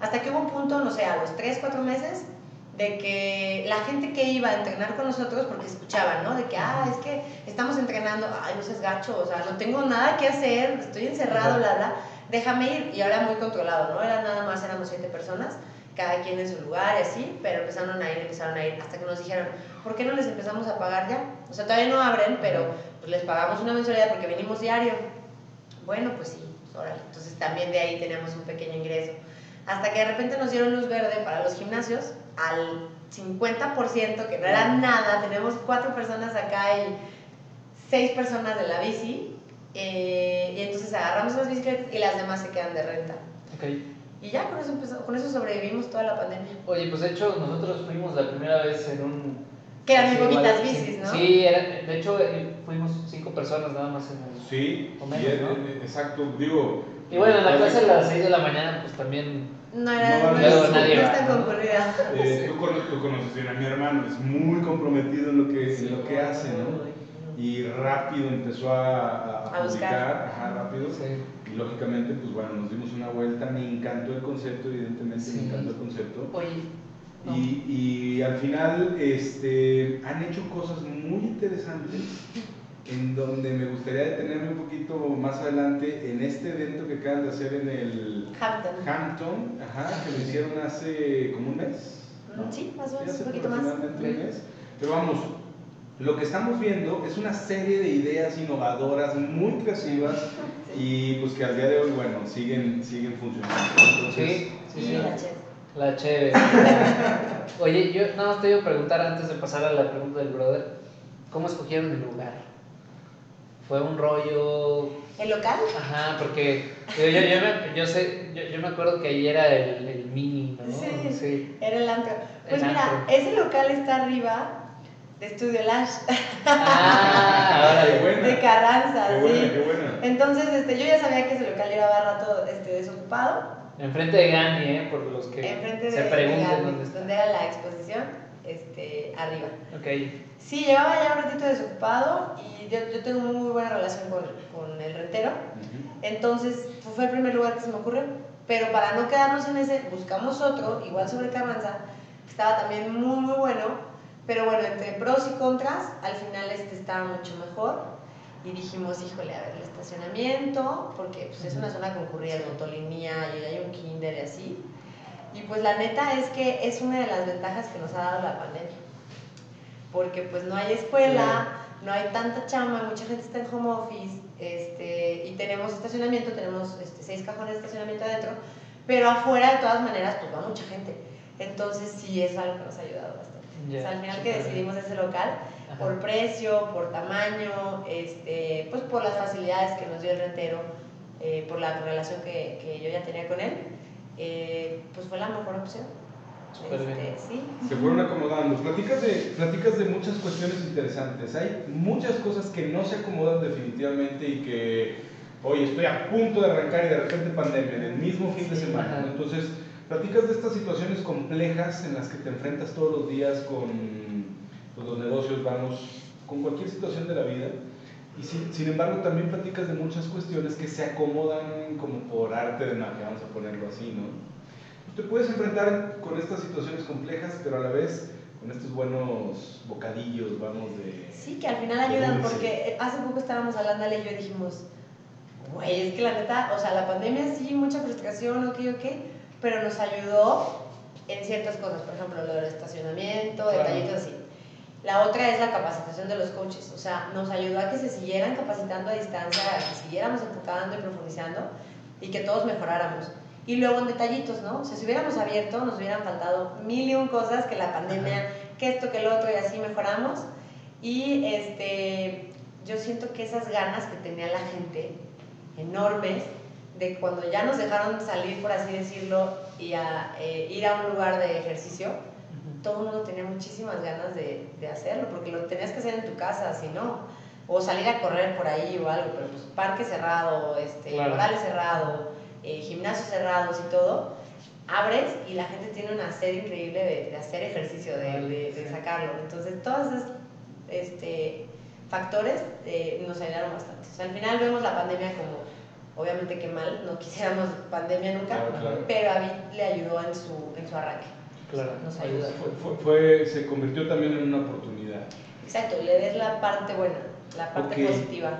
Hasta que hubo un punto, no sé, a los 3, 4 meses, de que la gente que iba a entrenar con nosotros, porque escuchaban, ¿no? De que, ah, es que estamos entrenando, ay, no seas gacho, o sea, no tengo nada que hacer, estoy encerrado, bla, bla, déjame ir. Y ahora muy controlado, ¿no? Era nada más, éramos siete personas, cada quien en su lugar y así, pero empezaron a ir, empezaron a ir, hasta que nos dijeron, ¿por qué no les empezamos a pagar ya? O sea, todavía no abren, pero pues les pagamos una mensualidad porque venimos diario. Bueno, pues sí, pues, órale. Entonces también de ahí teníamos un pequeño ingreso. Hasta que de repente nos dieron luz verde para los gimnasios al 50%, que no era nada. Tenemos cuatro personas acá y seis personas de la bici. eh, y entonces agarramos las bicicletas y las demás se quedan de renta. Ok. Y ya con eso, empezó- con eso sobrevivimos toda la pandemia. Oye, pues de hecho nosotros fuimos la primera vez en un... Que eran muy igual, bicis, ¿no? Sí, era- de hecho eh, fuimos cinco personas nada más en el... Sí, ¿no? eh, exacto, digo. Y bueno, en la eh, clase a las 6 de la mañana pues también... No era No, no, nadie no va, es tan ¿no? concurrida. eh, tú, cono- tú conoces bien a mi hermano, es muy comprometido en lo que, en lo que hace, ¿no? Y rápido empezó a, a, A buscar. publicar, ajá, rápido. Sí. Y lógicamente, pues bueno, nos dimos una vuelta, me encantó el concepto, evidentemente Sí. me encantó el concepto. Oye, no. Y, y al final este, han hecho cosas muy interesantes en donde me gustaría detenerme un poquito más adelante en este evento que acaban de hacer en el Hampton. Hampton, ajá, que lo hicieron hace como un mes. Sí, más o menos, un poquito más. aproximadamente un mes. Pero vamos, lo que estamos viendo es una serie de ideas innovadoras, muy creativas y pues que al día de hoy, bueno, siguen, siguen funcionando. Entonces, Sí, sí, Y sí. la chévere. Oye, yo nada más te iba a preguntar antes de pasar a la pregunta del brother, ¿cómo escogieron el lugar? ¿Fue un rollo? ¿El local? Ajá, porque yo, yo, yo me, yo sé, yo, yo me acuerdo que ahí era el, el mini, ¿no? Sí. Sí. Era el antro. Pues El mira, antro. ese local está arriba de Estudio Lash. Ah, Qué órale. buena. de Carranza, Qué sí. buena, qué buena. Entonces, este, yo ya sabía que ese local llevaba rato este, desocupado. Enfrente de Gani, ¿eh? Por los que enfrente se de pregunten dónde está. donde era la exposición, este, arriba. Ok. Sí, llevaba ya un ratito desocupado y yo, yo tengo muy buena relación con, con el rentero. Ujú. Entonces pues, fue el primer lugar que se me ocurrió. Pero para no quedarnos en ese, buscamos otro, igual sobre Carranza, que estaba también muy, muy bueno. Pero bueno, entre pros y contras, al final este estaba mucho mejor. Y dijimos, híjole, a ver, el estacionamiento, porque pues, es una zona concurrida, el motolinía, y hay un kinder y así. Y pues la neta es que es una de las ventajas que nos ha dado la pandemia. Porque pues no hay escuela, no hay tanta chamba, mucha gente está en home office, este, y tenemos estacionamiento, tenemos este, seis cajones de estacionamiento adentro, pero afuera de todas maneras pues va mucha gente. Entonces sí es algo que nos ha ayudado bastante. Ya, O sea, al final que decidimos ese local, Ajá. por precio, por tamaño, este, pues por las facilidades que nos dio el rentero, eh, por la relación que, que yo ya tenía con él, eh, pues fue la mejor opción. Este, sí. Se fueron acomodando. Platicas de, platicas de muchas cuestiones interesantes. Hay muchas cosas que no se acomodan definitivamente y que, oye, estoy a punto de arrancar y de repente pandemia, en el mismo fin de semana. Entonces, platicas de estas situaciones complejas en las que te enfrentas todos los días con pues, los negocios, vamos, con cualquier situación de la vida. Y sin, sin embargo, también platicas de muchas cuestiones que se acomodan como por arte de magia, vamos a ponerlo así, ¿no? Te puedes enfrentar con estas situaciones complejas, pero a la vez con estos buenos bocadillos, vamos, de... Sí, que al final ayudan, porque hace poco estábamos hablando y yo y dijimos, güey, es que la neta, o sea, la pandemia sí, mucha frustración, ok, ok, pero nos ayudó en ciertas cosas, por ejemplo, lo del estacionamiento, Claro. detallitos así. La otra es la capacitación de los coaches, o sea, nos ayudó a que se siguieran capacitando a distancia, a que siguiéramos enfocando y profundizando y que todos mejoráramos. Y luego en detallitos, ¿no? O sea, si hubiéramos abierto, nos hubieran faltado mil y un cosas que la pandemia, que esto, que el otro, y así mejoramos. Y este, yo siento que esas ganas que tenía la gente, enormes, de cuando ya nos dejaron salir, por así decirlo, y a, eh, ir a un lugar de ejercicio, todo el mundo tenía muchísimas ganas de, de hacerlo, porque lo tenías que hacer en tu casa, si no, o salir a correr por ahí o algo, pero pues parque cerrado, este, Claro. cerrado, eh, gimnasios cerrados y todo, abres y la gente tiene una sed increíble de, de hacer ejercicio, de, de- sacarlo. Entonces, todos esos este, factores eh, nos ayudaron bastante. O sea, al final vemos la pandemia como, obviamente que mal, no quisiéramos pandemia nunca, Claro, claro. pero a Vic le ayudó en su, en su arranque. Claro. Nos ayuda. Fue, fue- fue- se convirtió también en una oportunidad. Exacto, le ves la parte buena, la parte Ok. positiva.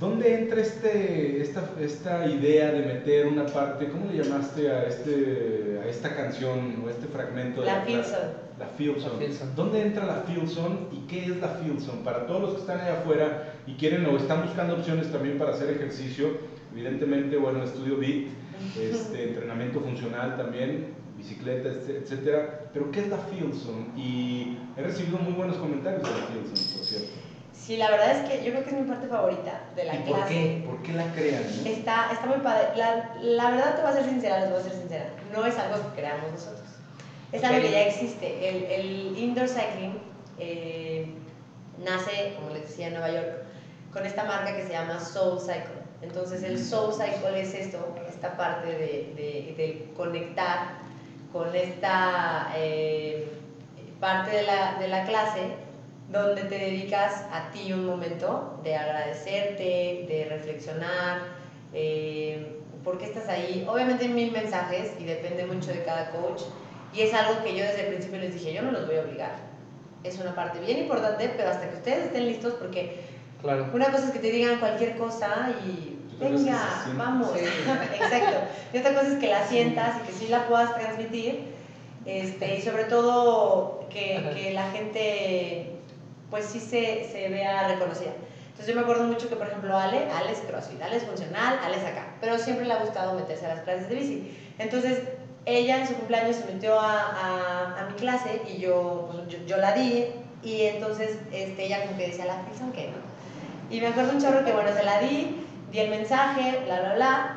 ¿Dónde entra este, esta, esta idea de meter una parte, ¿cómo le llamaste a, este, a esta canción o este fragmento? de La clase? Filson. La Filson. La Filson. ¿Dónde entra la Filson y qué es la Filson? Para todos los que están allá afuera y quieren o están buscando opciones también para hacer ejercicio, evidentemente, bueno, estudio BIT, este, entrenamiento funcional también, bicicleta, etc- etcétera. Pero ¿qué es la Filson? Y he recibido muy buenos comentarios de la Filson, por cierto. Sí, la verdad es que yo creo que es mi parte favorita de la ¿Y clase. por qué? ¿Por qué la crean? no? Está, está muy padre. La, la verdad te voy a ser sincera, les voy a ser sincera. No es algo que creamos nosotros. Es algo Ok. que ya existe. El, el indoor cycling eh, nace, como les decía, en Nueva York, con esta marca que se llama Soul Cycle. Entonces el Soul Cycle es esto, esta parte de, de- de conectar con esta eh, parte de la, de la clase donde te dedicas a ti un momento de agradecerte, de reflexionar, eh, por qué estás ahí. Obviamente hay mil mensajes y depende mucho de cada coach. Y es algo que yo desde el principio les dije, yo no los voy a obligar. Es una parte bien importante, pero hasta que ustedes estén listos, porque Claro. una cosa es que te digan cualquier cosa y Venga, vamos. Sí. Exacto. Y otra cosa es que la sientas y que sí la puedas transmitir. Este, y sobre todo que, que la gente pues sí se, se vea reconocida. Entonces yo me acuerdo mucho que por ejemplo Ale, Ale es CrossFit, Ale es funcional, Ale es acá, pero siempre le ha gustado meterse a las clases de bici. Entonces ella en su cumpleaños se metió a, a, a mi clase y yo, pues, yo, yo la di y entonces este, ella como que decía, la Filson que no. Y me acuerdo un chorro que bueno, se la di, di el mensaje, bla, bla, bla.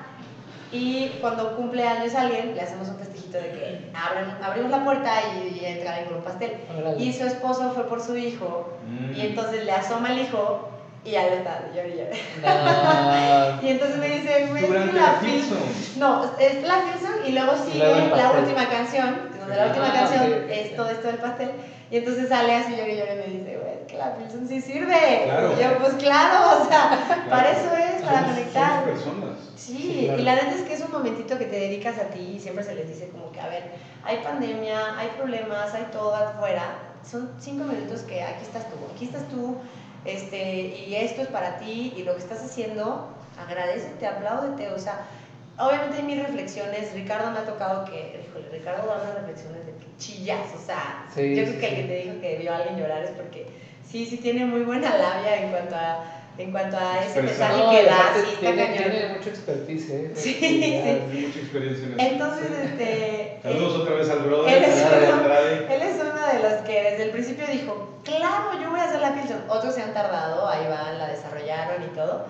Y cuando cumple años alguien, le hacemos un festejito de que abren, abrimos la puerta y, y entra alguien con un pastel. Y su esposo fue por su hijo, Mm. y entonces le asoma el hijo y ya le está, llora y llora. No. Y entonces me dice, güey, es la Filson. No, es la Filson y luego sigue la última canción, donde la Ah, última canción ok, ok, es todo esto del pastel. Y entonces sale así llora y llora y me dice, güey, es que la Filson sí sirve. Claro. Y yo, pues claro, o sea, para Claro. eso es, para Somos- conectar. Somos personas. Sí, Sí, claro. y la neta es que es un momentito que te dedicas a ti y siempre se les dice como que, a ver, hay pandemia, hay problemas, hay todo afuera. Son cinco minutos que aquí estás tú, aquí estás tú, este, y esto es para ti y lo que estás haciendo, agradecete, apláudete, o sea, obviamente hay mis reflexiones, Ricardo me ha tocado que, híjole, Ricardo da unas reflexiones de que chillas, o sea, Sí, yo creo que el que te dijo que vio a alguien llorar es porque sí, sí tiene muy buena labia en cuanto a, en cuanto a ese mensaje No, que da, sí, está tiene, cañón. tiene mucho expertise, ¿eh? Sí, sí. Tengo mucha experiencia en eso. Entonces, este. Saludos otra vez al brother. él es Andrade, uno- él es uno de los que desde el principio dijo: Claro, yo voy a hacer la Pilsen. Otros se han tardado, ahí van, la desarrollaron y todo.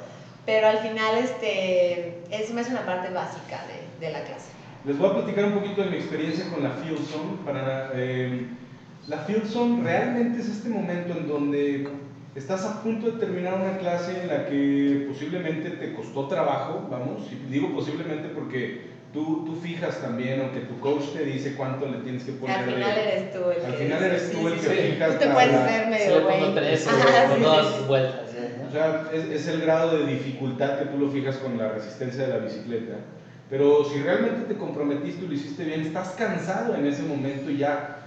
Pero al final, este. Es, hace una parte básica de, de la clase. Les voy a platicar un poquito de mi experiencia con la Filson. Para, eh, la Filson realmente es este momento en donde estás a punto de terminar una clase en la que posiblemente te costó trabajo, vamos, y digo posiblemente porque tú, tú fijas también, aunque tu coach te dice cuánto le tienes que poner Al de- final eres tú el al que. final dice, eres tú sí, el sí, que sí. fijas Tú te la- puedes hacer medio güey. pongo tres o, dos vueltas. ¿eh? ¿no? O sea, es, es el grado de dificultad que tú lo fijas con la resistencia de la bicicleta. Pero si realmente te comprometiste y lo hiciste bien, estás cansado en ese momento y ya.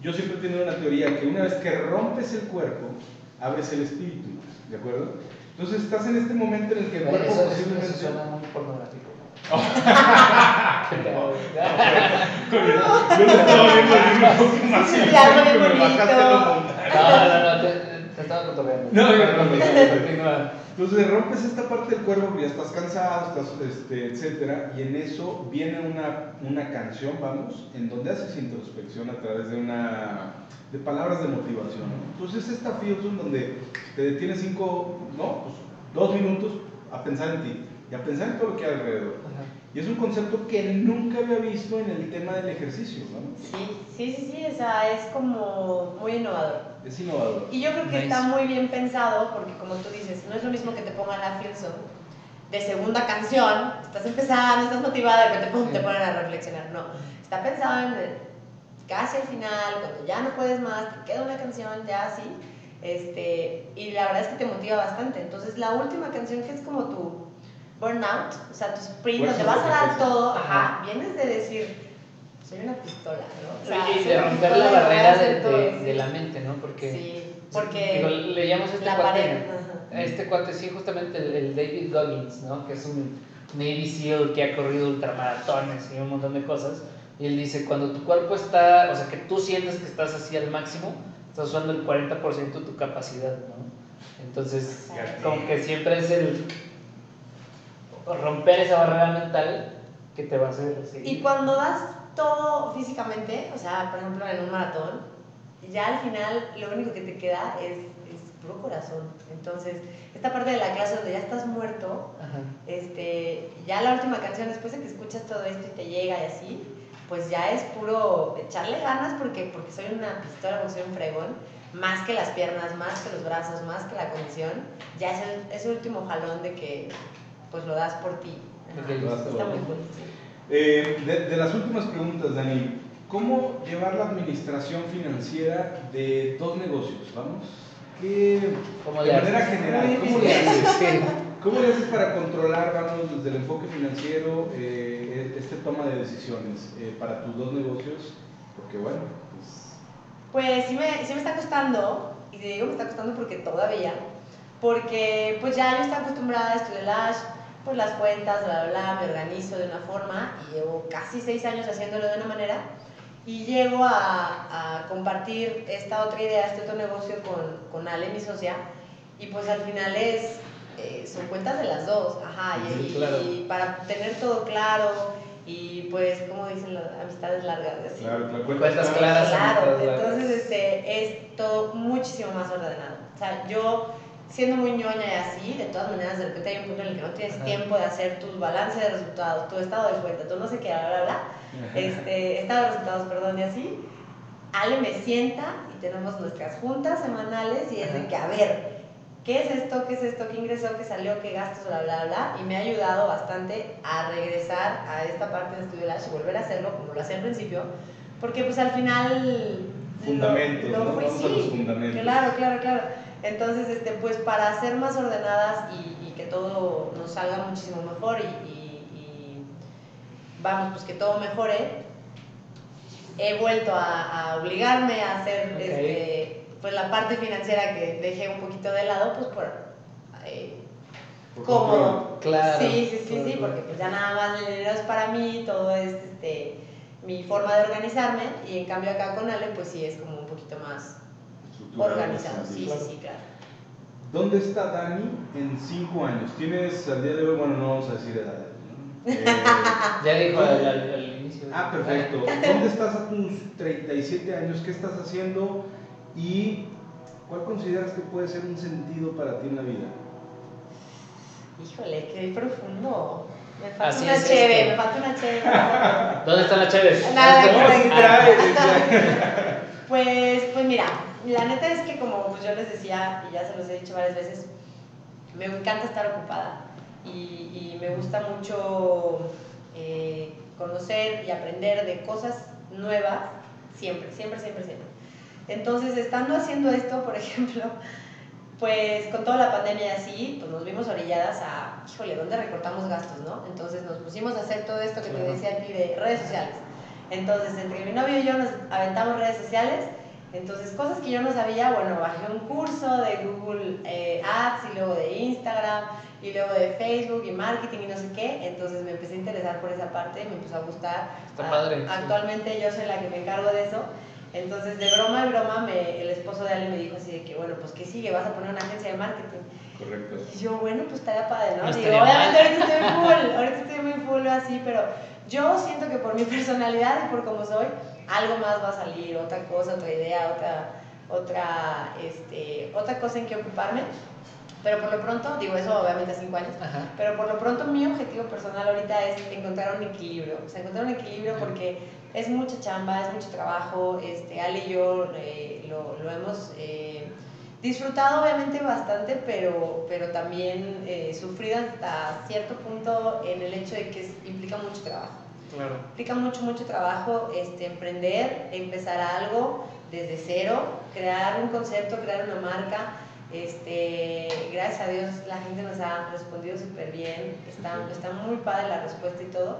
Yo siempre he tenido una teoría que una vez que rompes el cuerpo, abres el espíritu, ¿de acuerdo? Entonces estás en este momento en el que el cuerpo Eso, posiblemente... eso suena muy pornográfico. No, no, no, te, estaba cotorreando. No, no. Entonces rompes esta parte del cuerpo porque ya estás cansado, estás, este, etcétera, y en eso viene una, una canción, vamos, en donde haces introspección a través de una de palabras de motivación. ¿no? Entonces esta Filson donde te detienes cinco, no, pues dos minutos a pensar en ti y a pensar en todo lo que hay alrededor. Y es un concepto que nunca había visto en el tema del ejercicio, ¿no? Sí, sí, sí, sí, es como muy innovador. Es innovador. Y yo creo que Nice. está muy bien pensado porque como tú dices, no es lo mismo que te pongan la Filson de segunda canción, estás empezando, estás motivada, repente pum, Sí. te ponen a reflexionar. No, está pensado en casi al final, cuando ya no puedes más, te queda una canción ya así, este, y la verdad es que te motiva bastante. Entonces la última canción que es como tu burnout, o sea, tu sprint, donde vas a dar todo, ajá, vienes de decir, soy una pistola, ¿no? O sea, Oye, y de romper la barrera de, de- la mente, ¿no? Porque Sí, porque digo, leíamos este la cuate, pared. ajá. este cuate, sí, justamente el, el David Goggins, ¿no? Que es un Navy SEAL que ha corrido ultramaratones y un montón de cosas. Y él dice, cuando tu cuerpo está, o sea, que tú sientes que estás así al máximo, estás usando el 40% de tu capacidad, ¿no? Entonces, Exacto. como que siempre es el romper esa barrera mental que te va a hacer seguir. Y cuando das todo físicamente, o sea, por ejemplo en un maratón, ya al final lo único que te queda es, es puro corazón. Entonces, esta parte de la clase donde ya estás muerto, Ajá. este, ya la última canción, después de que escuchas todo esto y te llega y así, pues ya es puro echarle ganas porque, porque soy una pistola, porque soy un fregón, más que las piernas, más que los brazos, más que la condición, ya es el, ese último jalón de que pues lo das por ti. Ajá. Está muy cool. Eh, de, de las últimas preguntas, Dani, ¿cómo llevar la administración financiera de dos negocios? Vamos. ¿Qué, ¿Cómo de manera haces? general, ¿cómo le haces? ¿Cómo le haces para controlar, vamos, desde el enfoque financiero, eh, este toma de decisiones eh, para tus dos negocios? Porque bueno, pues, Pues sí me, sí me está costando, y te digo me está costando porque todavía, porque pues ya yo estoy acostumbrada a estudiar Lash, pues las cuentas, bla, bla, bla, me organizo de una forma y llevo casi seis años haciéndolo de una manera y llego a, a compartir esta otra idea, este otro negocio con, con Ale, mi socia, y pues al final es, eh, son cuentas de las dos, ajá, y, Sí, claro. y para tener todo claro y pues como dicen las amistades largas, así. claro, la cuenta Cuentas claras. Claro, Claro, entonces este, es todo muchísimo más ordenado. O sea, yo siendo muy ñoña y así, de todas maneras de repente hay un punto en el que no tienes Ajá. tiempo de hacer tu balance de resultados, tu estado de cuenta, tu no sé qué, bla, bla, bla, este, estado de resultados, perdón, y así, Ale me sienta y tenemos nuestras juntas semanales y es de que, a ver, ¿qué es esto? ¿Qué es esto? ¿Qué ingresó? ¿Qué salió? ¿Qué gastos? Bla, bla, bla. Y me ha ayudado bastante a regresar a esta parte de Studio Lash y volver a hacerlo como lo hacía al principio, porque pues al final... Fundamentos, lo ¿no? a sí, los fundamentos. Claro, claro, claro. Entonces, este, pues para ser más ordenadas y, y que todo nos salga muchísimo mejor y, y- y, vamos, pues que todo mejore, he vuelto a, a obligarme a hacer este, pues la parte financiera que dejé un poquito de lado, pues por eh. Claro. Sí, sí, sí, Claro, sí, porque pues ya nada más el dinero es para mí, todo es este, mi forma de organizarme y en cambio acá con Ale pues sí es como un poquito más Estructurado, organizado, sí, claro. sí, sí, claro. ¿Dónde está Dani en 5 años? Tienes al día de hoy, bueno, no vamos a decir edad. ¿no? Eh, Ya dijo al, al- al inicio. ah, perfecto. ¿Dónde estás a tus 37 años? ¿Qué estás haciendo? ¿Y cuál consideras que puede ser un sentido para ti en la vida? Híjole, qué profundo. Me falta Así una es cheve, esto. me falta una cheve. ¿Dónde están las chaves? Nada, Pues, pues mira, la neta es que como pues yo les decía, y ya se los he dicho varias veces, me encanta estar ocupada y, y me gusta mucho eh, conocer y aprender de cosas nuevas, siempre, siempre, siempre, siempre. Entonces, estando haciendo esto, por ejemplo, pues con toda la pandemia y así, pues nos vimos orilladas a, híjole, ¿dónde recortamos gastos, no? Entonces nos pusimos a hacer todo esto que te decía a ti de redes sociales. Entonces, entre mi novio y yo nos aventamos redes sociales. Entonces, cosas que yo no sabía, bueno, bajé un curso de Google eh, Ads y luego de Instagram y luego de Facebook y marketing y no sé qué. Entonces me empecé a interesar por esa parte, me empezó a gustar. Está Ah, padre, sí. Actualmente yo soy la que me encargo de eso. Entonces, de broma y broma, me- el esposo de Ale me dijo así de que, bueno, pues ¿qué sigue? ¿Vas a poner una agencia de marketing? Correcto. Y yo, bueno, pues estaría padre, ¿no? No Digo, obviamente ahorita estoy full, ahorita estoy muy full así, pero yo siento que por mi personalidad y por cómo soy, algo más va a salir, otra cosa, otra idea, otra, otra, este, otra cosa en que ocuparme. Pero por lo pronto, digo eso obviamente a cinco años, Ajá. pero por lo pronto mi objetivo personal ahorita es encontrar un equilibrio, o sea, encontrar un equilibrio porque es mucha chamba, es mucho trabajo, este, Ale y yo eh, lo, lo hemos eh, disfrutado obviamente bastante, pero, pero también eh, sufrido hasta cierto punto en el hecho de que implica mucho trabajo. Claro. Implica mucho, mucho trabajo este, emprender, empezar algo desde cero, crear un concepto, crear una marca. Este, gracias a Dios la gente nos ha respondido súper bien, está, está muy padre la respuesta y todo,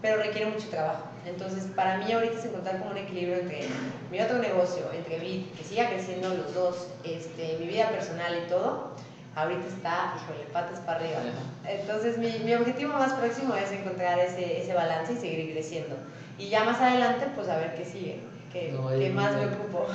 pero requiere mucho trabajo. Entonces, para mí ahorita es encontrar como un equilibrio entre mi otro negocio, entre Bit, que siga creciendo los dos, este, mi vida personal y todo. Ahorita está, híjole, patas para arriba. Entonces, mi, mi objetivo más próximo es encontrar ese, ese balance y seguir creciendo. Y ya más adelante, pues a ver qué sigue, qué, No, qué más me muy bien. ocupo.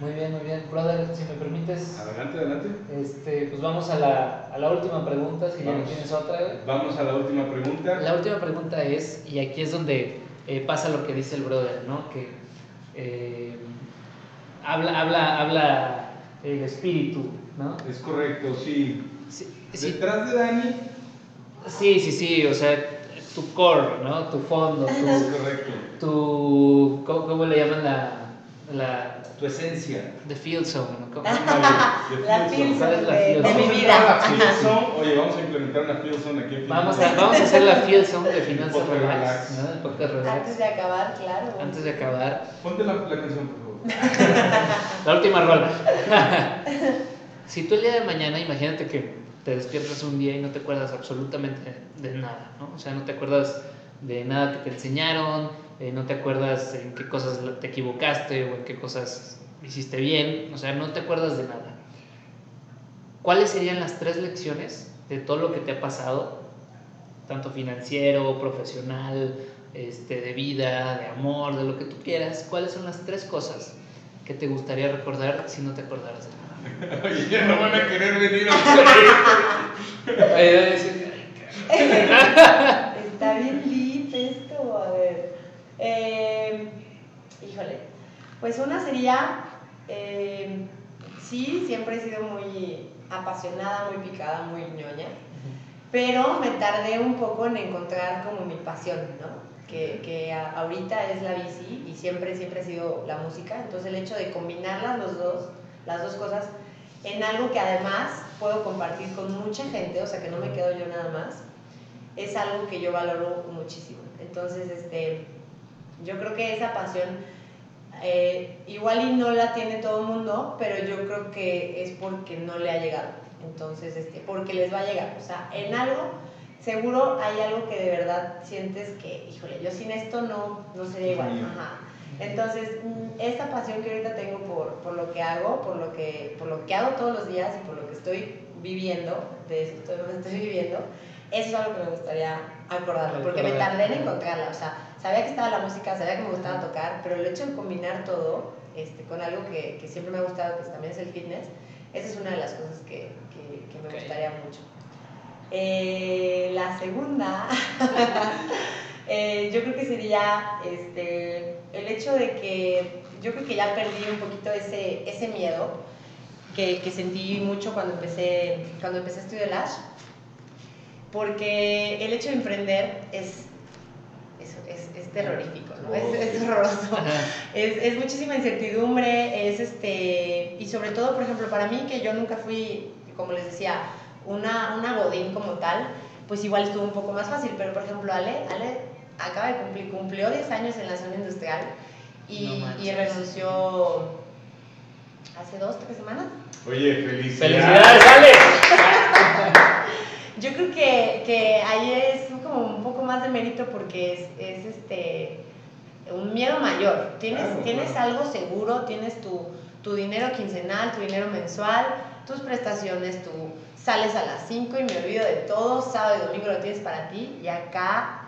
Muy bien, muy bien. Brother, si me permites, Adelante, adelante. este, pues vamos a la, a la última pregunta, si ya no Vamos. tienes otra. Vamos a la última pregunta. La última pregunta es, y aquí es donde eh, pasa lo que dice el brother, ¿no? Que eh, habla, habla, habla el espíritu, ¿no? Es correcto, sí. Sí, sí, Detrás de Dani, sí, sí, sí, o sea, tu core, ¿no? Tu fondo, es tu, correcto. tu ¿cómo, cómo le llaman la, la Tu esencia. the field zone? ¿no? ¿Cómo- Ándale, de La Field ¿Cuál Pilsen es de, de Pilsen? mi vida. entrar a la Field Zone. Oye, vamos a implementar una Field Zone aquí en Vamos a, vamos a hacer la field zone de finanzas relax. Antes de acabar, claro. Antes de acabar, Ponte la, la canción, por favor. la última rola. si tú el día de mañana, imagínate que te despiertas un día y no te acuerdas absolutamente de nada, ¿no? O sea, no te acuerdas de nada que te enseñaron, eh, no te acuerdas en qué cosas te equivocaste o en qué cosas hiciste bien, o sea, no te acuerdas de nada. ¿Cuáles serían las tres lecciones de todo lo que te ha pasado, tanto financiero, profesional, este, de vida, de amor, de lo que tú quieras? ¿Cuáles son las tres cosas que te gustaría recordar si no te acordaras de nada? Oye, ya no van a querer venir a Ay, ay, sí. Está bien deep esto, a ver. Eh, híjole, pues una sería, eh, sí, siempre he sido muy apasionada, muy picada, muy ñoña, pero me tardé un poco en encontrar como mi pasión, ¿no? Que, que ahorita es la bici y siempre, siempre ha sido la música, entonces el hecho de combinarlas los dos, las dos cosas, en algo que además puedo compartir con mucha gente, o sea que no me quedo yo nada más, es algo que yo valoro muchísimo. Entonces, este, yo creo que esa pasión eh, igual y no la tiene todo el mundo, pero yo creo que es porque no le ha llegado. Entonces, este, porque les va a llegar. O sea, en algo, seguro hay algo que de verdad sientes que, híjole, yo sin esto no, no sería igual. Ajá. Entonces, mm, esta pasión que ahorita tengo por, por lo que hago, por lo que, por lo que hago todos los días y por lo que estoy viviendo, de eso estoy, estoy viviendo, eso es algo que me gustaría acordarme, porque me tardé en encontrarla. O sea, sabía que estaba la música, sabía que me gustaba tocar, pero el hecho de combinar todo este, con algo que, que siempre me ha gustado, que también es el fitness, esa es una de las cosas que, que- que me gustaría mucho. Eh, la segunda, eh, yo creo que sería este, el hecho de que yo creo que ya perdí un poquito ese, ese miedo que, que sentí mucho cuando empecé, cuando empecé a estudiar Lash, porque el hecho de emprender es, es, es, es terrorífico, ¿no? es, es horroroso. Es, es muchísima incertidumbre, es este, y sobre todo, por ejemplo, para mí, que yo nunca fui, como les decía, una, una godín como tal, pues igual estuvo un poco más fácil, pero por ejemplo, Ale, Ale acaba de cumplir, cumplió 10 años en la zona industrial y, renunció hace dos, tres semanas. Oye, felicidades. ¡Felicidades, Alex! Yo creo que, que ahí es como un poco más de mérito porque es, es este un miedo mayor. Tienes, Claro, tienes claro. algo seguro, tienes tu, tu dinero quincenal, tu dinero mensual, tus prestaciones, tú sales a las 5 y me olvido de todo, sábado y domingo lo tienes para ti y acá,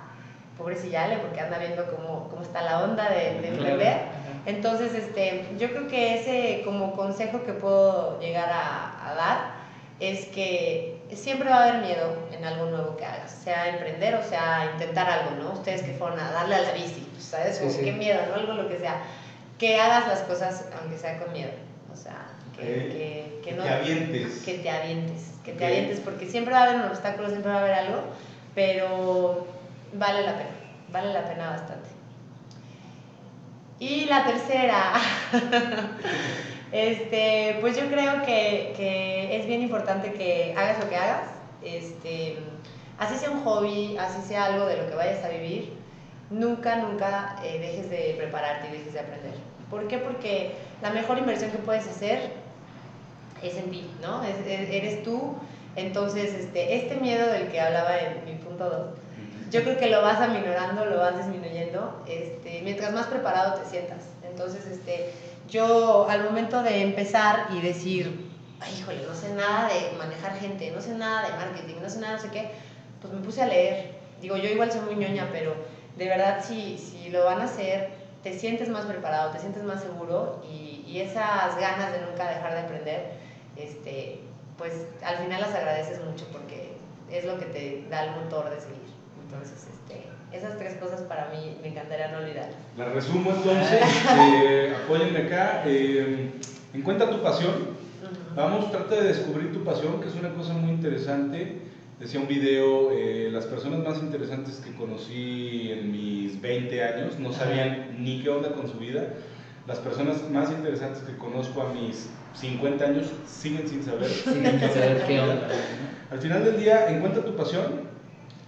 pobrecilla Ale, porque anda viendo cómo, cómo está la onda de, de emprender. Entonces, este, yo creo que ese como consejo que puedo llegar a, a dar es que siempre va a haber miedo en algo nuevo que hagas, sea emprender o sea intentar algo, ¿no? Ustedes que fueron a darle a la bici, ¿sabes? Sí, sí. Qué miedo, ¿no? Algo lo que sea. Que hagas las cosas aunque sea con miedo, o sea, que, que, que no... Te avientes. Que te avientes, que te avientes, porque siempre va a haber un obstáculo, siempre va a haber algo, pero vale la pena, vale la pena bastante. Y la tercera, este, pues yo creo que, que es bien importante que hagas lo que hagas, este, así sea un hobby, así sea algo de lo que vayas a vivir, nunca, nunca eh, dejes de prepararte y dejes de aprender. ¿Por qué? Porque la mejor inversión que puedes hacer es en ti, ¿no? Es- es- eres tú. Entonces, este, este miedo del que hablaba en mi punto 2, yo creo que lo vas aminorando, lo vas disminuyendo, este, mientras más preparado te sientas. Entonces, este, yo al momento de empezar y decir, ay, híjole, no sé nada de manejar gente, no sé nada de marketing, no sé nada, no sé qué, pues me puse a leer. Digo, yo igual soy muy ñoña, pero de verdad si, si lo van a hacer, te sientes más preparado, te sientes más seguro y, y esas ganas de nunca dejar de aprender, este, pues al final las agradeces mucho porque es lo que te da el motor de seguir. Entonces, este, esas tres cosas para mí me encantaría no olvidar. La resumo entonces, eh, apóyenme acá. eh, encuentra tu pasión. Vamos, trata de descubrir tu pasión, que es una cosa muy interesante. Decía un video, eh, las personas más interesantes que conocí en mis 20 años no sabían ni qué onda con su vida. Las personas más interesantes que conozco a mis 50 años siguen sin saber. Sin saber qué onda. Al final del día, encuentra tu pasión.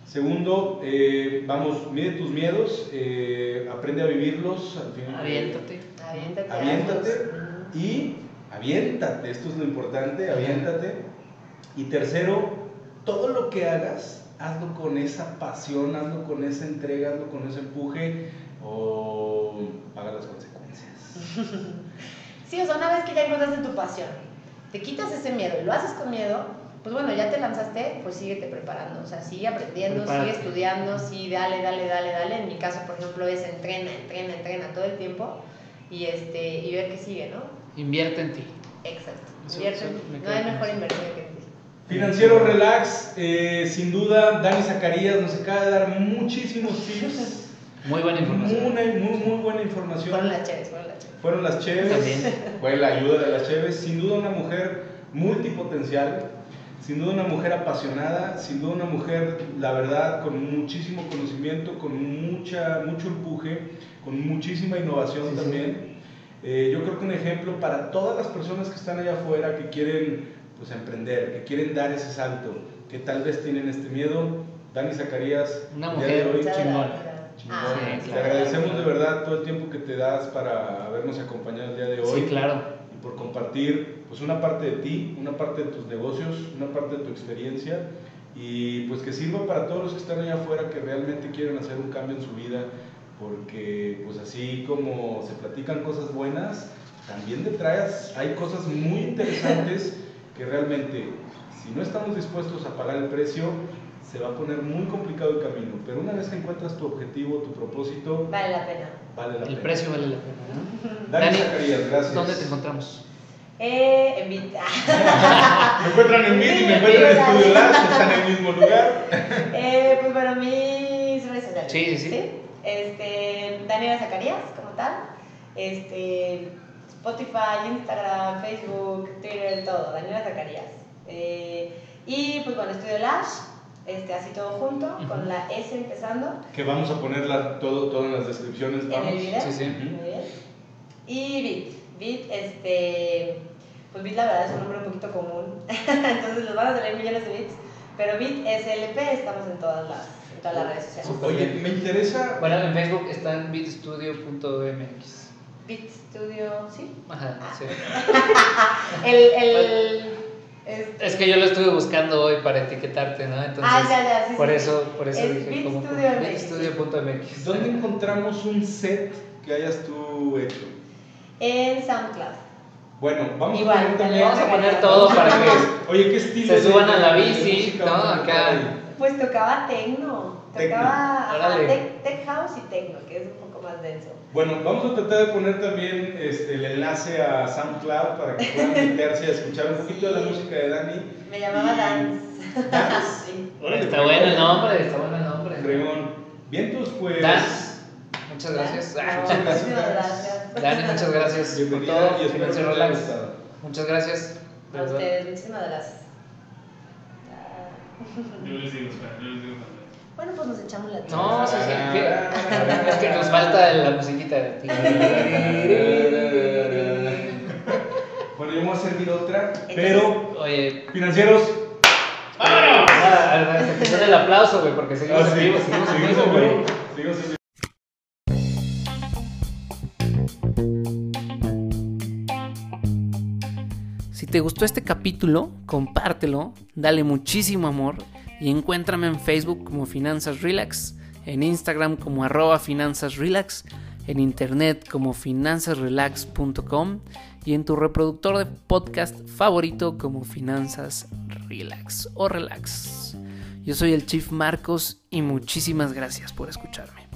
Segundo, eh, vamos, mide tus miedos, eh, aprende a vivirlos. Al final, Aviéntate. Aviéntate. Aviéntate y aviéntate, esto es lo importante, aviéntate. Y tercero, todo lo que hagas, hazlo con esa pasión, hazlo con esa entrega, hazlo con ese empuje o paga las consecuencias. Sí, o sea, una vez que ya encontraste tu pasión, te quitas ese miedo y lo haces con miedo, pues bueno, ya te lanzaste, pues síguete preparando, o sea, sigue aprendiendo, Prepárate. sigue estudiando, sí, dale, dale, dale, dale. En mi caso, por ejemplo, es entrena, entrena, entrena todo el tiempo y, este, y ver qué sigue, ¿no? Invierte en ti. Exacto. Eso- Invierte, me no hay mejor inversión que en ti. Financiero Relax, eh, sin duda, Dani Zacarías nos acaba de dar muchísimos tips Muy buena información. Muy, muy, muy buena información. Fueron las chéves, fueron las chéves. Fueron las Cheves, También. fue la ayuda de las Cheves, sin duda una mujer multipotencial, sin duda una mujer apasionada, sin duda una mujer, la verdad, con muchísimo conocimiento, con mucha, mucho empuje, con muchísima innovación Sí, sí. también. Eh, yo creo que un ejemplo para todas las personas que están allá afuera, que quieren pues, emprender, que quieren dar ese salto, que tal vez tienen este miedo, Dani Zacarías, Una el día de mujer hoy, chingón. Ah, Sí, Te claro. agradecemos de verdad todo el tiempo que te das para habernos acompañado el día de hoy Sí, claro. y por compartir pues una parte de ti, una parte de tus negocios, una parte de tu experiencia y pues que sirva para todos los que están allá afuera que realmente quieren hacer un cambio en su vida porque pues así como se platican cosas buenas, también detrás hay cosas muy interesantes que realmente si no estamos dispuestos a pagar el precio se va a poner muy complicado el camino, pero una vez que encuentras tu objetivo, tu propósito, Vale la pena. vale la El pena. precio vale la pena, ¿no? Dani, Dani, Zacarías, gracias. ¿Dónde te encontramos? Eh, en Bit. Me encuentran en Meet y me encuentran en sí, Studio sí. Labs, que están en el mismo lugar. Eh, pues bueno, mis redes sociales. Sí, sí, sí. Este, Daniela Zacarías, como tal. Este, Spotify, Instagram, Facebook, Twitter, todo. Daniela Zacarías. Eh, y pues bueno, Estudio Lash, este, así todo junto, con la S empezando. Que vamos a ponerla todo, todo en las descripciones. En Vamos. el video. Sí, sí. Muy bien. Y Bit. Bit, este. Pues Bit, la verdad, es un nombre un poquito común. Entonces los van a salir millones de bits. Pero Bit SLP, estamos en todas las, en todas las redes sociales. Oye, me interesa. Bueno, en Facebook está en bitstudio.mx. Bit Studio, ¿sí? Ajá, Ah. sí. El. el este- Es que yo lo estuve buscando hoy para etiquetarte, ¿no? Entonces, Ah, ya, ya, sí, por sí. eso, por eso Es dije como bitstudio MX. bitstudio.mx. ¿Dónde encontramos un set que hayas tú hecho? En SoundCloud. Bueno, vamos Igual, a poner también. Vamos a poner todo para que Oye, ¿qué estilo? Se suban a la bici. Pues tocaba. Tecno. Tocaba tech, tech house y tecno, que es un poco más denso. Bueno, vamos a tratar de poner también este, el enlace a SoundCloud para que puedan meterse a escuchar un poquito de la música de Dani. Me llamaba Y- Dance. Dance. sí. Órale, Está fregón. bueno el nombre, está bueno el nombre. Fregón. Vientos, pues. Dance. Muchas gracias. No, Ah, muchas gracias. muchísimas gracias. Dani, muchas gracias por todo. y espero que te haya gustado. Muchas gracias. A ustedes, muchísimas gracias. Yo les digo, espera, yo les digo. Bueno, pues nos echamos la No, sí, sí. Ah, ¿qué? Es que nos falta la musiquita. Bueno, yo me voy a servir otra, pero Oye, financieros. ¡Vámonos! ah, hasta que suene el aplauso, güey, porque seguimos Ah, en vivo, seguimos en vivo, güey. seguimos en vivo. Si te gustó este capítulo, compártelo, dale muchísimo amor y encuéntrame en Facebook como Finanzas Relax, en Instagram como arroba Finanzas Relax, en internet como finanzasrelax.com y en tu reproductor de podcast favorito como Finanzas Relax o Relax. Yo soy el Chief Marcos y muchísimas gracias por escucharme.